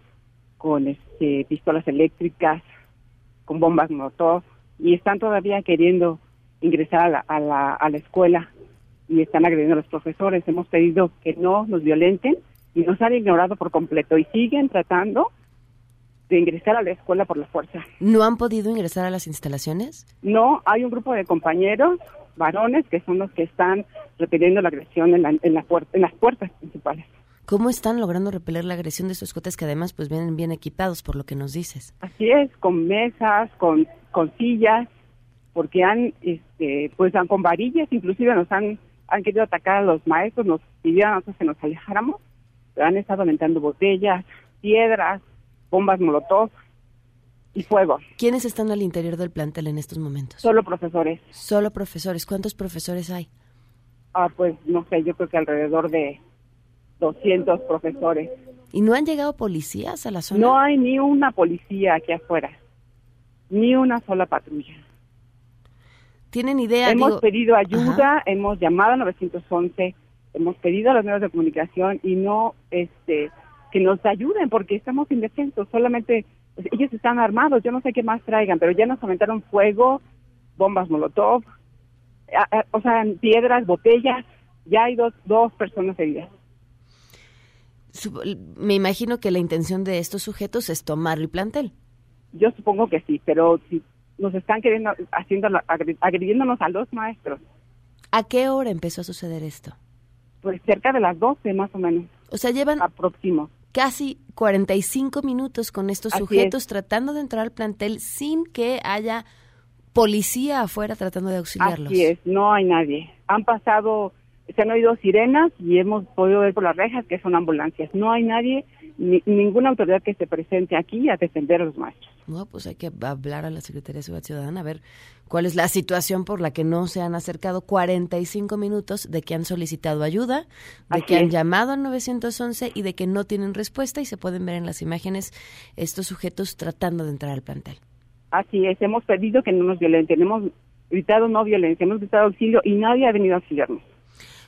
con este, pistolas eléctricas, con bombas Molotov y están todavía queriendo ingresar a la, a la, a la escuela y están agrediendo a los profesores. Hemos pedido que no nos violenten y nos han ignorado por completo y siguen tratando de ingresar a la escuela por la fuerza. ¿No han podido ingresar a las instalaciones? No, hay un grupo de compañeros, varones, que son los que están repeliendo la agresión en, la, en, la en las puertas principales. ¿Cómo están logrando repeler la agresión de estos cotes que además pues vienen bien equipados por lo que nos dices? Así es, con mesas, con, con sillas, porque han, este, pues han, con varillas, inclusive nos han, han querido atacar a los maestros, nos pidieron a nosotros que nos alejáramos, han estado aventando botellas, piedras, bombas molotov y fuego. ¿Quiénes están al interior del plantel en estos momentos? Solo profesores. Solo profesores. ¿Cuántos profesores hay? Ah, pues no sé, yo creo que alrededor de 200 profesores. ¿Y no han llegado policías a la zona? No hay ni una policía aquí afuera, ni una sola patrulla. ¿Tienen idea? Hemos Digo- pedido ayuda, Ajá. hemos llamado a 911, hemos pedido a los medios de comunicación y no, este, que nos ayuden porque estamos indefensos. Solamente pues, ellos están armados, yo no sé qué más traigan, pero ya nos aventaron fuego, bombas molotov, a- a- o sea, piedras, botellas. Ya hay dos, dos personas heridas. Me imagino que la intención de estos sujetos es tomar el plantel. Yo supongo que sí, pero si nos están queriendo, haciendo, agre- agrediéndonos a los maestros, ¿A qué hora empezó a suceder esto? Pues cerca de las 12 más o menos. O sea, llevan Aproximo. casi 45 minutos con estos Así sujetos tratando de entrar al plantel sin que haya policía afuera tratando de auxiliarlos. Así es, no hay nadie. Han pasado, se han oído sirenas y hemos podido ver por las rejas que son ambulancias. No hay nadie, ni, ninguna autoridad que se presente aquí a defender a los maestros. No, pues hay que hablar a la Secretaría de Seguridad Ciudadana a ver cuál es la situación por la que no se han acercado 45 minutos de que han solicitado ayuda, de Así que han es. llamado al 911 y de que no tienen respuesta y se pueden ver en las imágenes estos sujetos tratando de entrar al plantel. Así es, hemos pedido que no nos violenten, hemos gritado no violencia, hemos gritado auxilio y nadie ha venido a auxiliarnos.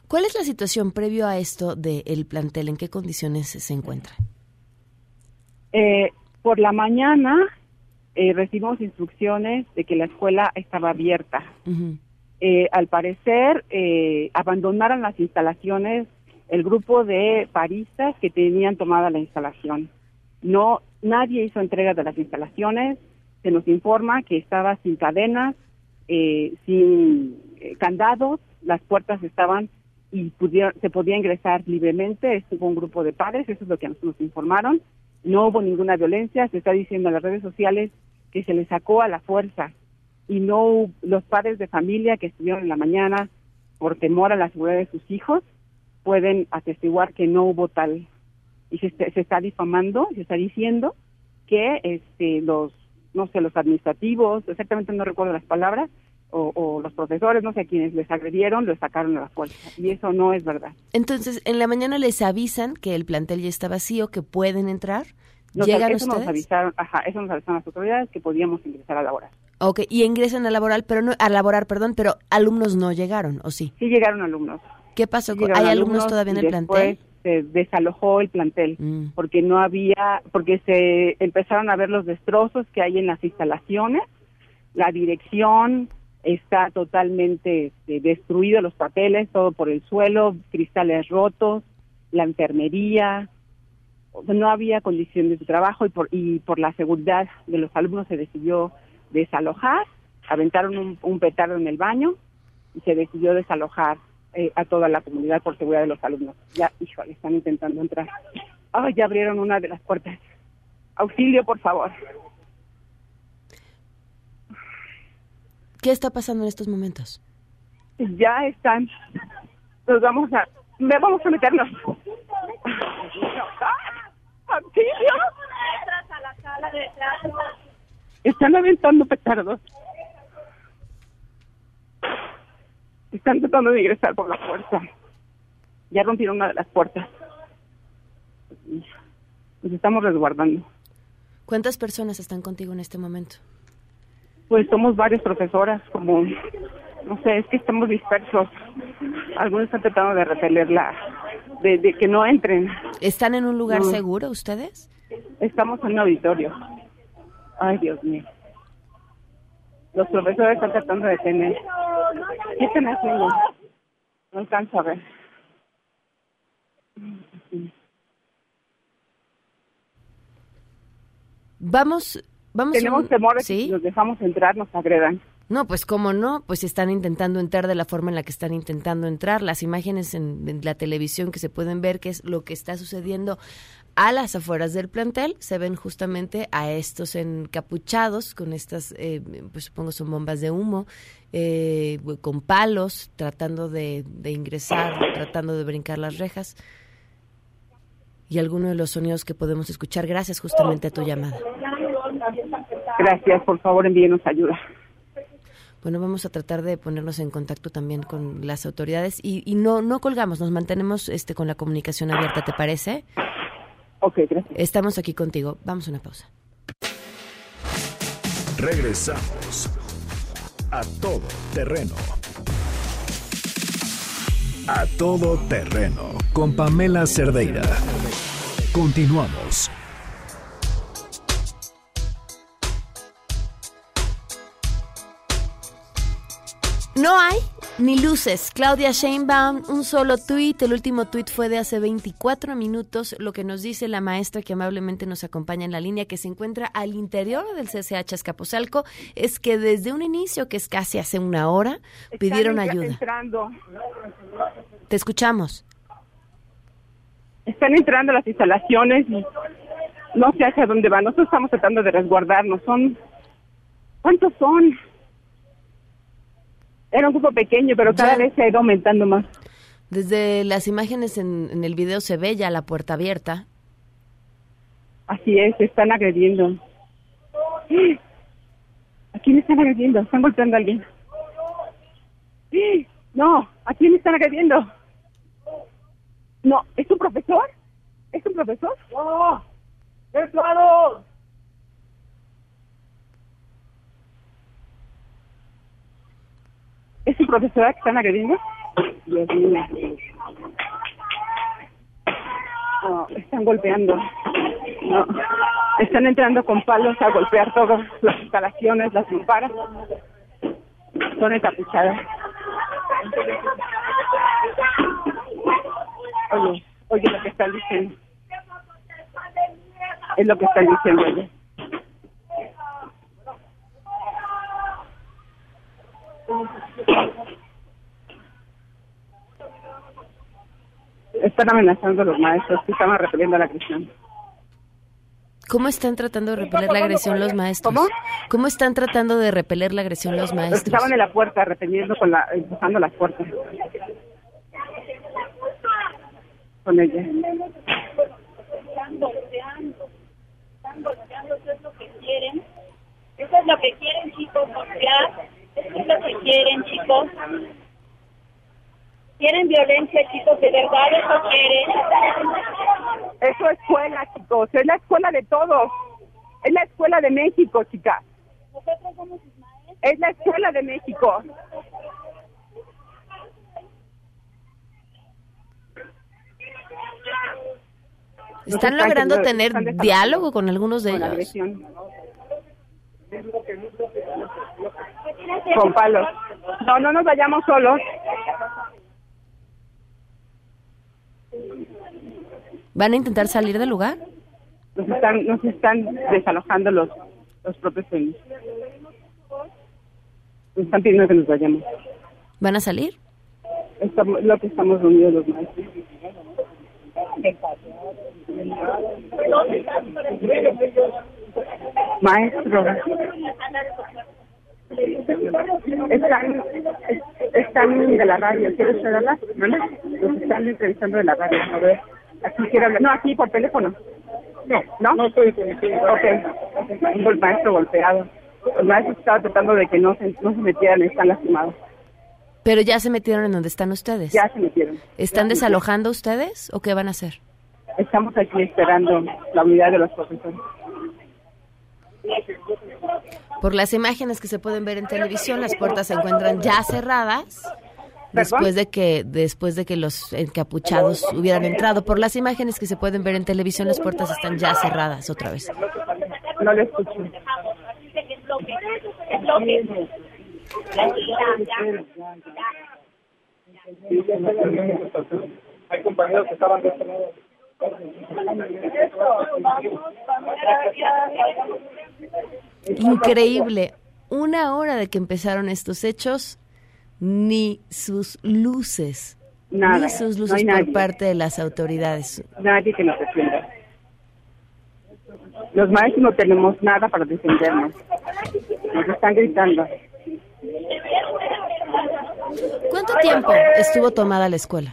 ¿Cuál es la situación previo a esto del plantel? ¿En qué condiciones se encuentra? Eh, por la mañana eh, recibimos instrucciones de que la escuela estaba abierta. Eh, al parecer, eh, abandonaron las instalaciones el grupo de paristas que tenían tomada la instalación. No, nadie hizo entrega de las instalaciones. Se nos informa que estaba sin cadenas, eh, sin eh, candados, las puertas estaban y pudieron, se podía ingresar libremente. Estuvo un grupo de padres, eso es lo que nos, nos informaron. No hubo ninguna violencia. Se está diciendo en las redes sociales que se les sacó a la fuerza. Y no los padres de familia que estuvieron en la mañana por temor a la seguridad de sus hijos pueden atestiguar que no hubo tal. Y se, está- difamando se está diciendo que este los no sé los administrativos exactamente no recuerdo las palabras o, o los profesores no sé a quienes les agredieron los sacaron a la fuerza. Y eso no es verdad. Entonces, en la mañana les avisan que el plantel ya está vacío, que pueden entrar. Nos- ¿Llegan eso nos avisaron ajá eso nos avisaron las autoridades que podíamos ingresar a la hora Ok, y ingresan a laboral, pero no, a laborar, perdón, pero alumnos no llegaron, ¿o sí? sí llegaron alumnos ¿Qué pasó? Sí ¿Hay alumnos todavía en el plantel? se desalojó el plantel Mm. porque no había, porque se empezaron a ver los destrozos que hay en las instalaciones, la dirección está totalmente este, destruida, los papeles, todo por el suelo, cristales rotos, la enfermería, no había condiciones de trabajo y por, y por la seguridad de los alumnos se decidió desalojar, aventaron un, un petardo en el baño y se decidió desalojar eh, a toda la comunidad por seguridad de los alumnos. Ya, híjole, están intentando entrar. Ay, ya abrieron una de las puertas. Auxilio, por favor. ¿Qué está pasando en estos momentos? Ya están. Nos vamos a. Vamos a meternos. ¡Auxilio! Están aventando petardos. Están tratando de ingresar por la fuerza. Ya rompieron una de las puertas. Nos estamos resguardando. ¿Cuántas personas están contigo en este momento? Pues somos varias profesoras, como, no sé, es que estamos dispersos. Algunos están tratando de repelerla, de, de que no entren. ¿Están en un lugar No. seguro ustedes? Estamos en un auditorio. Ay, Dios mío. Los profesores están tratando de tener. ¿Qué están haciendo? No alcanzo a ver. Vamos, vamos. Tenemos un- temor de que ¿Sí? si nos dejamos entrar nos agredan. No, pues cómo no, pues están intentando entrar de la forma en la que están intentando entrar. Las imágenes en, la televisión que se pueden ver, que es lo que está sucediendo a las afueras del plantel, se ven justamente a estos encapuchados con estas, eh, pues supongo son bombas de humo, eh, con palos, tratando de, de ingresar, tratando de brincar las rejas. Y algunos de los sonidos que podemos escuchar, gracias justamente a tu llamada. Gracias, por favor envíenos ayuda. Bueno, vamos a tratar de ponernos en contacto también con las autoridades y, y no no colgamos, nos mantenemos este con la comunicación abierta, ¿te parece? Ok, gracias. Estamos aquí contigo. Vamos a una pausa. Regresamos a todo terreno. A todo terreno con Pamela Cerdeira. Continuamos. No hay ni luces. Claudia Sheinbaum, un solo tuit. El último tuit fue de hace 24 minutos. Lo que nos dice la maestra que amablemente nos acompaña en la línea, que se encuentra al interior del CCH Escaposalco, es que desde un inicio, que es casi hace una hora, pidieron Están ayuda. Entrando. Te escuchamos. Están entrando las instalaciones y no sé hacia dónde van. Nosotros estamos tratando de resguardarnos. Son. ¿Cuántos son? Era un grupo pequeño, pero cada Ya. vez se ha ido aumentando más. Desde las imágenes en, en el video se ve ya la puerta abierta. Así es, están agrediendo. ¿A quién están agrediendo? Están golpeando a alguien. No, ¿a quién están agrediendo? No, ¿es un profesor? ¿Es un profesor? No, es claro. ¿Es un profesor que están agrediendo? Dios mío. No, están golpeando. No. Están entrando con palos a golpear todas las instalaciones, las mamparas. Son encapuchadas. Oye, oye lo que están diciendo. Es lo que están diciendo oye. Están amenazando a los maestros que estaban repeliendo la agresión. ¿Cómo están tratando de repeler la agresión los maestros? ¿Cómo? están tratando de repeler la agresión los Los que maestros? estaban en la puerta, repeliendo con la, empujando las puertas. Con ella. Están golpeando, están golpeando, eso es lo que quieren. Eso es lo que quieren, chicos, golpear. Es lo que quieren, chicos. Quieren violencia, chicos, de verdad eso quieren. Eso es escuela, chicos. Es la escuela de todos. Es la escuela de México, chicas. Nosotros somos sus maestros. Es la escuela de México. ¿Están logrando tener diálogo con algunos de Con ellos? Con palos. No, no nos vayamos solos. ¿Van a intentar salir del lugar? Nos están, nos están desalojando los, los propios. Nos están pidiendo que nos vayamos. ¿Van a salir? Estamos, lo que estamos reunidos los maestros. Maestro. Están, están de la radio. ¿Quieres hablar? ¿Vale? Los están entrevistando de la radio. A ver. Aquí quiero hablar. No, aquí por teléfono. No, ¿no? No estoy Ok. Un maestro golpeado. Los maestros estaban tratando de que no se, no se metieran, están lastimados. Pero ya se metieron en donde están ustedes. Ya se metieron. ¿Están Ya se desalojando ustedes o qué van a hacer? Estamos aquí esperando la unidad de los profesores. Por las imágenes que se pueden ver en televisión, las puertas se encuentran ya cerradas después de que después de que los encapuchados hubieran entrado. Por las imágenes que se pueden ver en televisión, las puertas están ya cerradas otra vez. No le escucho. Hay compañeros que estaban de este. Increíble. una hora de que empezaron estos hechos, ni sus luces, Nada, ni sus luces por nadie. parte de las autoridades. Nadie que nos defienda. Los maestros no tenemos nada para defendernos. Nos están gritando. ¿Cuánto tiempo estuvo tomada la escuela?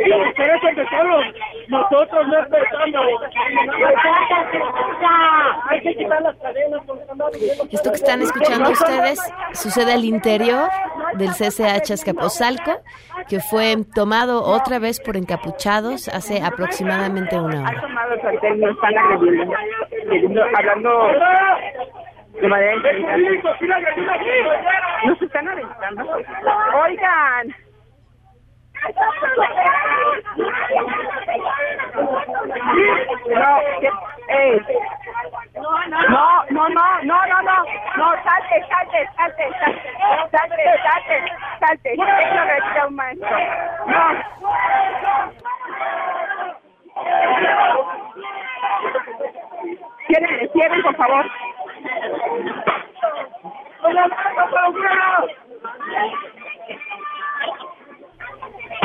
Ustedes empezaron, nosotros no empezamos. Hay que quitar las cadenas. Esto que están escuchando ustedes sucede al interior del CCH Azcapotzalco, que fue tomado otra vez por encapuchados hace aproximadamente una hora. nos están agrediendo. Hablando de manera. Nos están aventando. Oigan. No, ¿qué- ey. No, no, no, no, no, no, no, salte, salte, salte, salte, salte, salte, salte, eso respeta a un maestro. No. Cierren, cierren, por favor.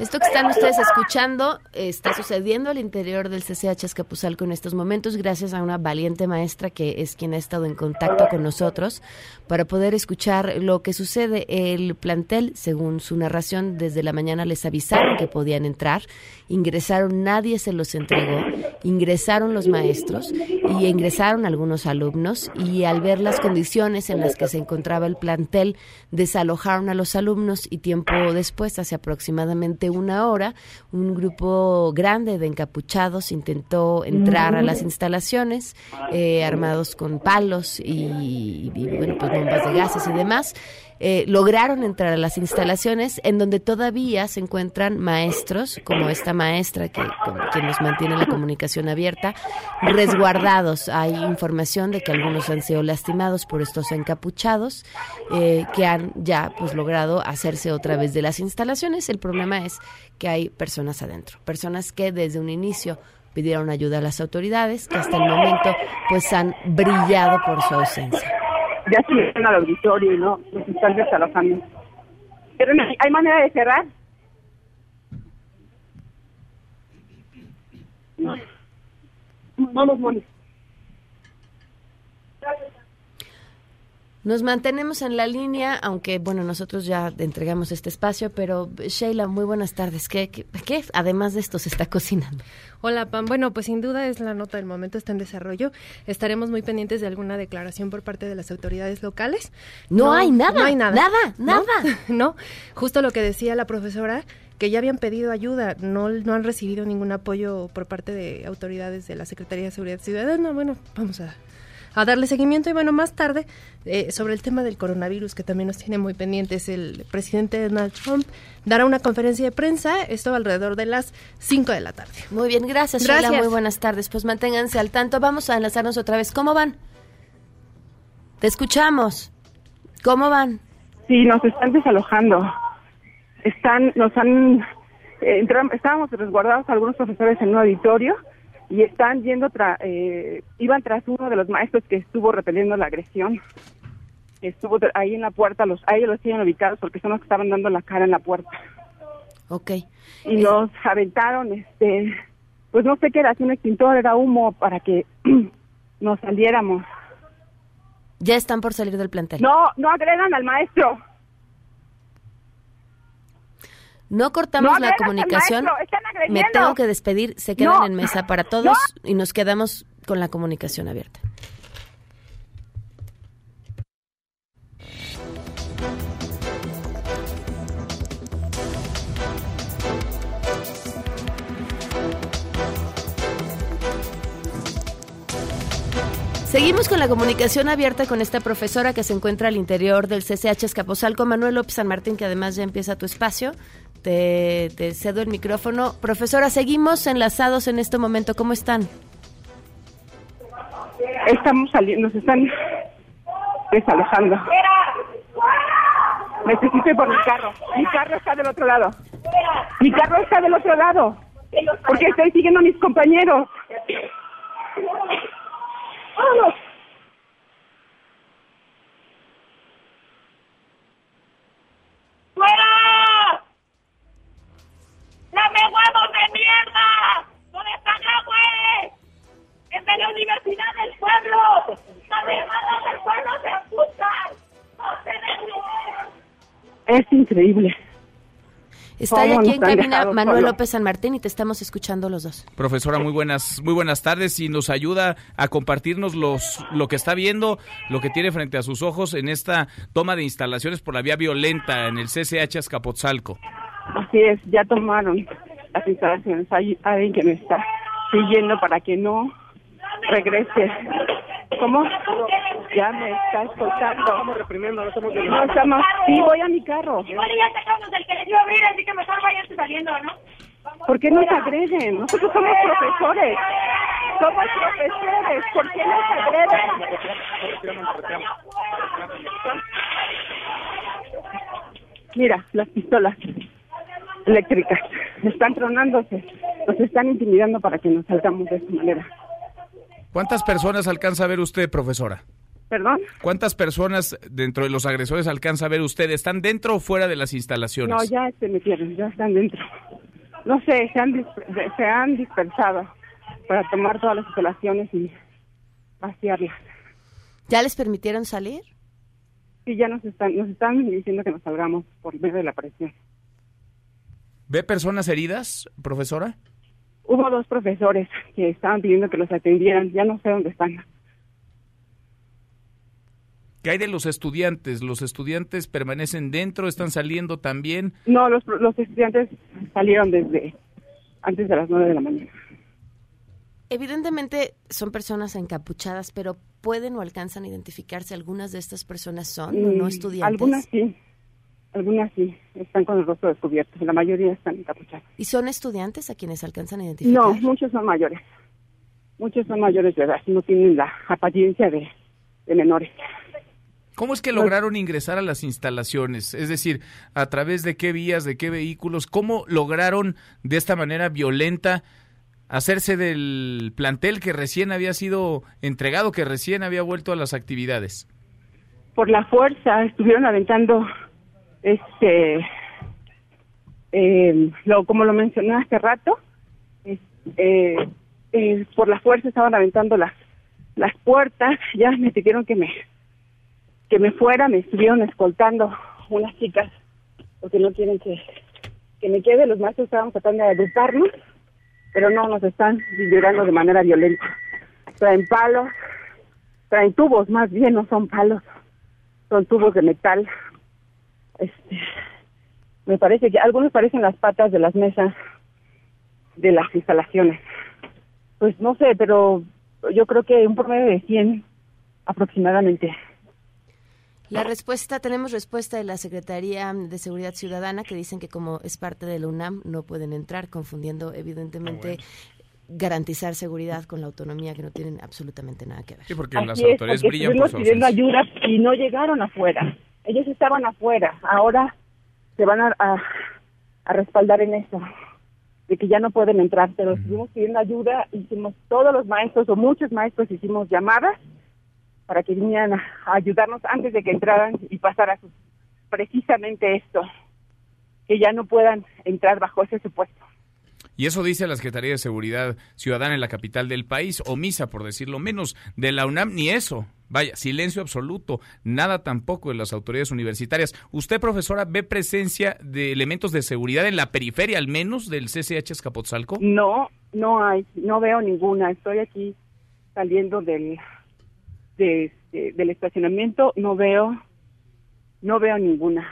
Esto que están ustedes escuchando está sucediendo al interior del CCH Azcapotzalco en estos momentos gracias a una valiente maestra que es quien ha estado en contacto con nosotros para poder escuchar lo que sucede. El plantel, según su narración, desde la mañana les avisaron que podían entrar, ingresaron, nadie se los entregó, ingresaron los maestros y ingresaron algunos alumnos y al ver las condiciones en las que se encontraba el plantel, desalojaron a los alumnos y tiempo después, hace aproximadamente una hora, un grupo grande de encapuchados intentó entrar a las instalaciones eh, armados con palos y, y, bueno, pues bombas de gases y demás. Eh, lograron entrar a las instalaciones en donde todavía se encuentran maestros, como esta maestra que, quien nos mantiene la comunicación abierta, resguardados. Hay información de que algunos han sido lastimados por estos encapuchados, eh, que han ya pues logrado hacerse otra vez de las instalaciones. El problema es que hay personas adentro, personas que desde un inicio pidieron ayuda a las autoridades, que hasta el momento pues han brillado por su ausencia ya subieron al auditorio y no nos están desalojando. Pero no, ¿hay manera de cerrar? No. Vamos. Nos mantenemos en la línea, aunque bueno, nosotros ya entregamos este espacio, pero Sheila, muy buenas tardes. ¿Qué, qué, qué además de esto se está cocinando? Hola, Pam. Bueno, pues sin duda es la nota del momento, está en desarrollo. Estaremos muy pendientes de alguna declaración por parte de las autoridades locales. No, no hay nada. No hay nada. Nada, nada. ¿No? no, justo lo que decía la profesora, que ya habían pedido ayuda, no, no han recibido ningún apoyo por parte de autoridades de la Secretaría de Seguridad Ciudadana. Bueno, vamos a a darle seguimiento y bueno, más tarde eh, sobre el tema del coronavirus que también nos tiene muy pendientes, el presidente Donald Trump dará una conferencia de prensa, esto alrededor de las 5 de la tarde. Muy bien, gracias, gracias. Muy buenas tardes. Pues manténganse al tanto, vamos a enlazarnos otra vez. ¿Cómo van? Te escuchamos. ¿Cómo van? Sí, nos están desalojando. Están, nos han, eh, entramos, estábamos resguardados algunos profesores en un auditorio y están yendo tra eh, iban tras uno de los maestros que estuvo repeliendo la agresión estuvo ahí en la puerta los a ellos los tienen ubicados porque son los que estaban dando la cara en la puerta Ok. y eh. nos aventaron este pues no sé qué era si un extintor era humo para que nos saliéramos ya están por salir del plantel no no agredan al maestro no cortamos no la comunicación. Me tengo que despedir. Se quedan no. en mesa para todos no. y nos quedamos con la comunicación abierta. Seguimos con la comunicación abierta con esta profesora que se encuentra al interior del CCH Escaposalco, Manuel López San Martín, que además ya empieza tu espacio. Te, cedo el micrófono. Profesora, seguimos enlazados en este momento. ¿Cómo están? Estamos saliendo, nos están desalojando. Necesito ir por mi carro. Mi carro está del otro lado. Mi carro está del otro lado. Porque estoy siguiendo a mis compañeros. ¡Vámonos! ¡Fuera! ¡Dame huevos de mierda! ¿Dónde están los güey? ¡Es de la Universidad del Pueblo! ¡Las hermanas del pueblo se apuntan! ¡No se Es increíble. Está ¿Cómo aquí en cabina Manuel? López San Martín y te estamos escuchando los dos. Profesora, muy buenas, muy buenas tardes y nos ayuda a compartirnos los, lo que está viendo, lo que tiene frente a sus ojos en esta toma de instalaciones por la vía violenta en el CCH Azcapotzalco. Así es, ya tomaron las instalaciones. Hay alguien que me está siguiendo para que no regrese. ¿Cómo? Ya me está escoltando. Estamos reprimiendo, no estamos No estamos. Sí, voy a mi carro. Igual ya sacamos el que les iba a abrir, así que mejor váyanse saliendo, ¿no? ¿Por qué nos agreden? Nosotros somos profesores. Somos profesores. ¿Por qué nos agreden? Mira, las pistolas eléctricas están tronándose. Nos están intimidando para que nos salgamos de esta manera. ¿Cuántas personas alcanza a ver usted, profesora? ¿Perdón? ¿Cuántas personas dentro de los agresores alcanza a ver usted? ¿Están dentro o fuera de las instalaciones? No, ya se metieron, ya están dentro. No sé, se han, dis- se han dispersado para tomar todas las instalaciones y vaciarlas. ¿Ya les permitieron salir? Sí, ya nos están, nos están diciendo que nos salgamos por medio de la presión. ¿Ve personas heridas, profesora? Hubo dos profesores que estaban pidiendo que los atendieran, ya no sé dónde están. ¿Qué hay de los estudiantes? ¿Los estudiantes permanecen dentro? ¿Están saliendo también? No, los, los estudiantes salieron desde antes de las nueve de la mañana. Evidentemente son personas encapuchadas, pero ¿pueden o alcanzan a identificarse algunas de estas personas son o no Mm, estudiantes? Algunas sí, algunas sí, están con el rostro descubierto, la mayoría están encapuchadas. ¿Y son estudiantes a quienes alcanzan a identificar? No, muchos son mayores. Muchos son mayores de edad, no tienen la apariencia de, de menores. ¿Cómo es que lograron ingresar a las instalaciones? Es decir, ¿a través de qué vías, de qué vehículos? ¿Cómo lograron de esta manera violenta hacerse del plantel que recién había sido entregado, que recién había vuelto a las actividades? Por la fuerza estuvieron aventando, este, eh, lo, como lo mencioné hace rato, eh, eh, por la fuerza estaban aventando las las puertas, ya me pidieron que me que me fuera, me estuvieron escoltando unas chicas porque no quieren que, que me quede, los maestros estaban tratando de agruparnos, pero no, nos están violando de manera violenta. Traen palos, traen tubos, más bien no son palos, son tubos de metal. Este, me parece que algunos parecen las patas de las mesas de las instalaciones. Pues no sé, pero yo creo que un promedio de 100 aproximadamente. La respuesta, tenemos respuesta de la Secretaría de Seguridad Ciudadana que dicen que como es parte de la UNAM no pueden entrar, confundiendo evidentemente garantizar seguridad con la autonomía que no tienen absolutamente nada que ver. Sí, porque las es, autoridades porque brillan por su pidiendo ayuda y no llegaron afuera. Ellos estaban afuera. Ahora se van a, a, a respaldar en eso, de que ya no pueden entrar. Pero estuvimos pidiendo ayuda, hicimos todos los maestros o muchos maestros hicimos llamadas para que vinieran a, ayudarnos antes de que entraran y pasara precisamente esto, que ya no puedan entrar bajo ese supuesto. Y eso dice la Secretaría de Seguridad Ciudadana en la capital del país, omisa, por decirlo menos, de la UNAM, ni eso. Vaya, silencio absoluto, nada tampoco de las autoridades universitarias. ¿Usted, profesora, ve presencia de elementos de seguridad en la periferia, al menos, del CCH Escapotzalco? No, no hay, no veo ninguna. Estoy aquí saliendo del de, este, del estacionamiento, no veo, no veo ninguna.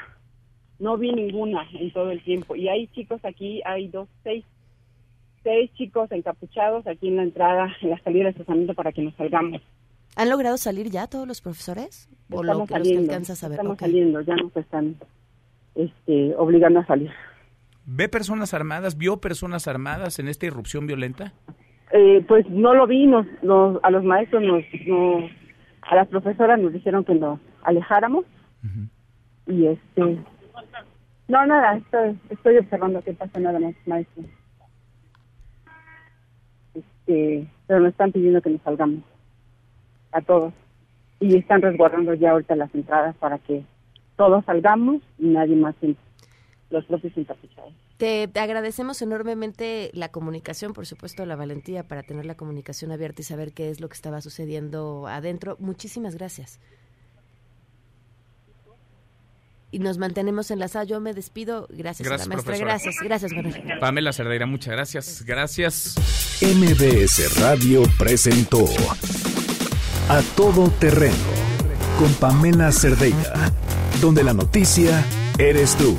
No vi ninguna en todo el tiempo. Y hay chicos aquí, hay dos, seis, seis chicos encapuchados aquí en la entrada, en la salida del estacionamiento para que nos salgamos. ¿Han logrado salir ya todos los profesores? ¿O lo los que saliendo, alcanzas a ver? Estamos Ok. saliendo, ya nos están este, obligando a salir. ¿Ve personas armadas? ¿Vio personas armadas en esta irrupción violenta? Eh, pues no lo vi, nos, nos- a los maestros, nos, no- a las profesoras nos dijeron que nos alejáramos y este, no nada, estoy, estoy observando qué pasa nada más, maestro. Este, pero nos están pidiendo que nos salgamos a todos y están resguardando ya ahorita las entradas para que todos salgamos y nadie más entre, los propios encapuchados. Te agradecemos enormemente la comunicación, por supuesto, la valentía para tener la comunicación abierta y saber qué es lo que estaba sucediendo adentro. Muchísimas gracias. Y nos mantenemos enlazados. Yo me despido. Gracias, a Gracias, la maestra. profesora. Gracias, gracias, Manuel. Pamela Cerdeira, muchas gracias. Gracias. MBS Radio presentó A Todo Terreno con Pamela Cerdeira, donde la noticia eres tú.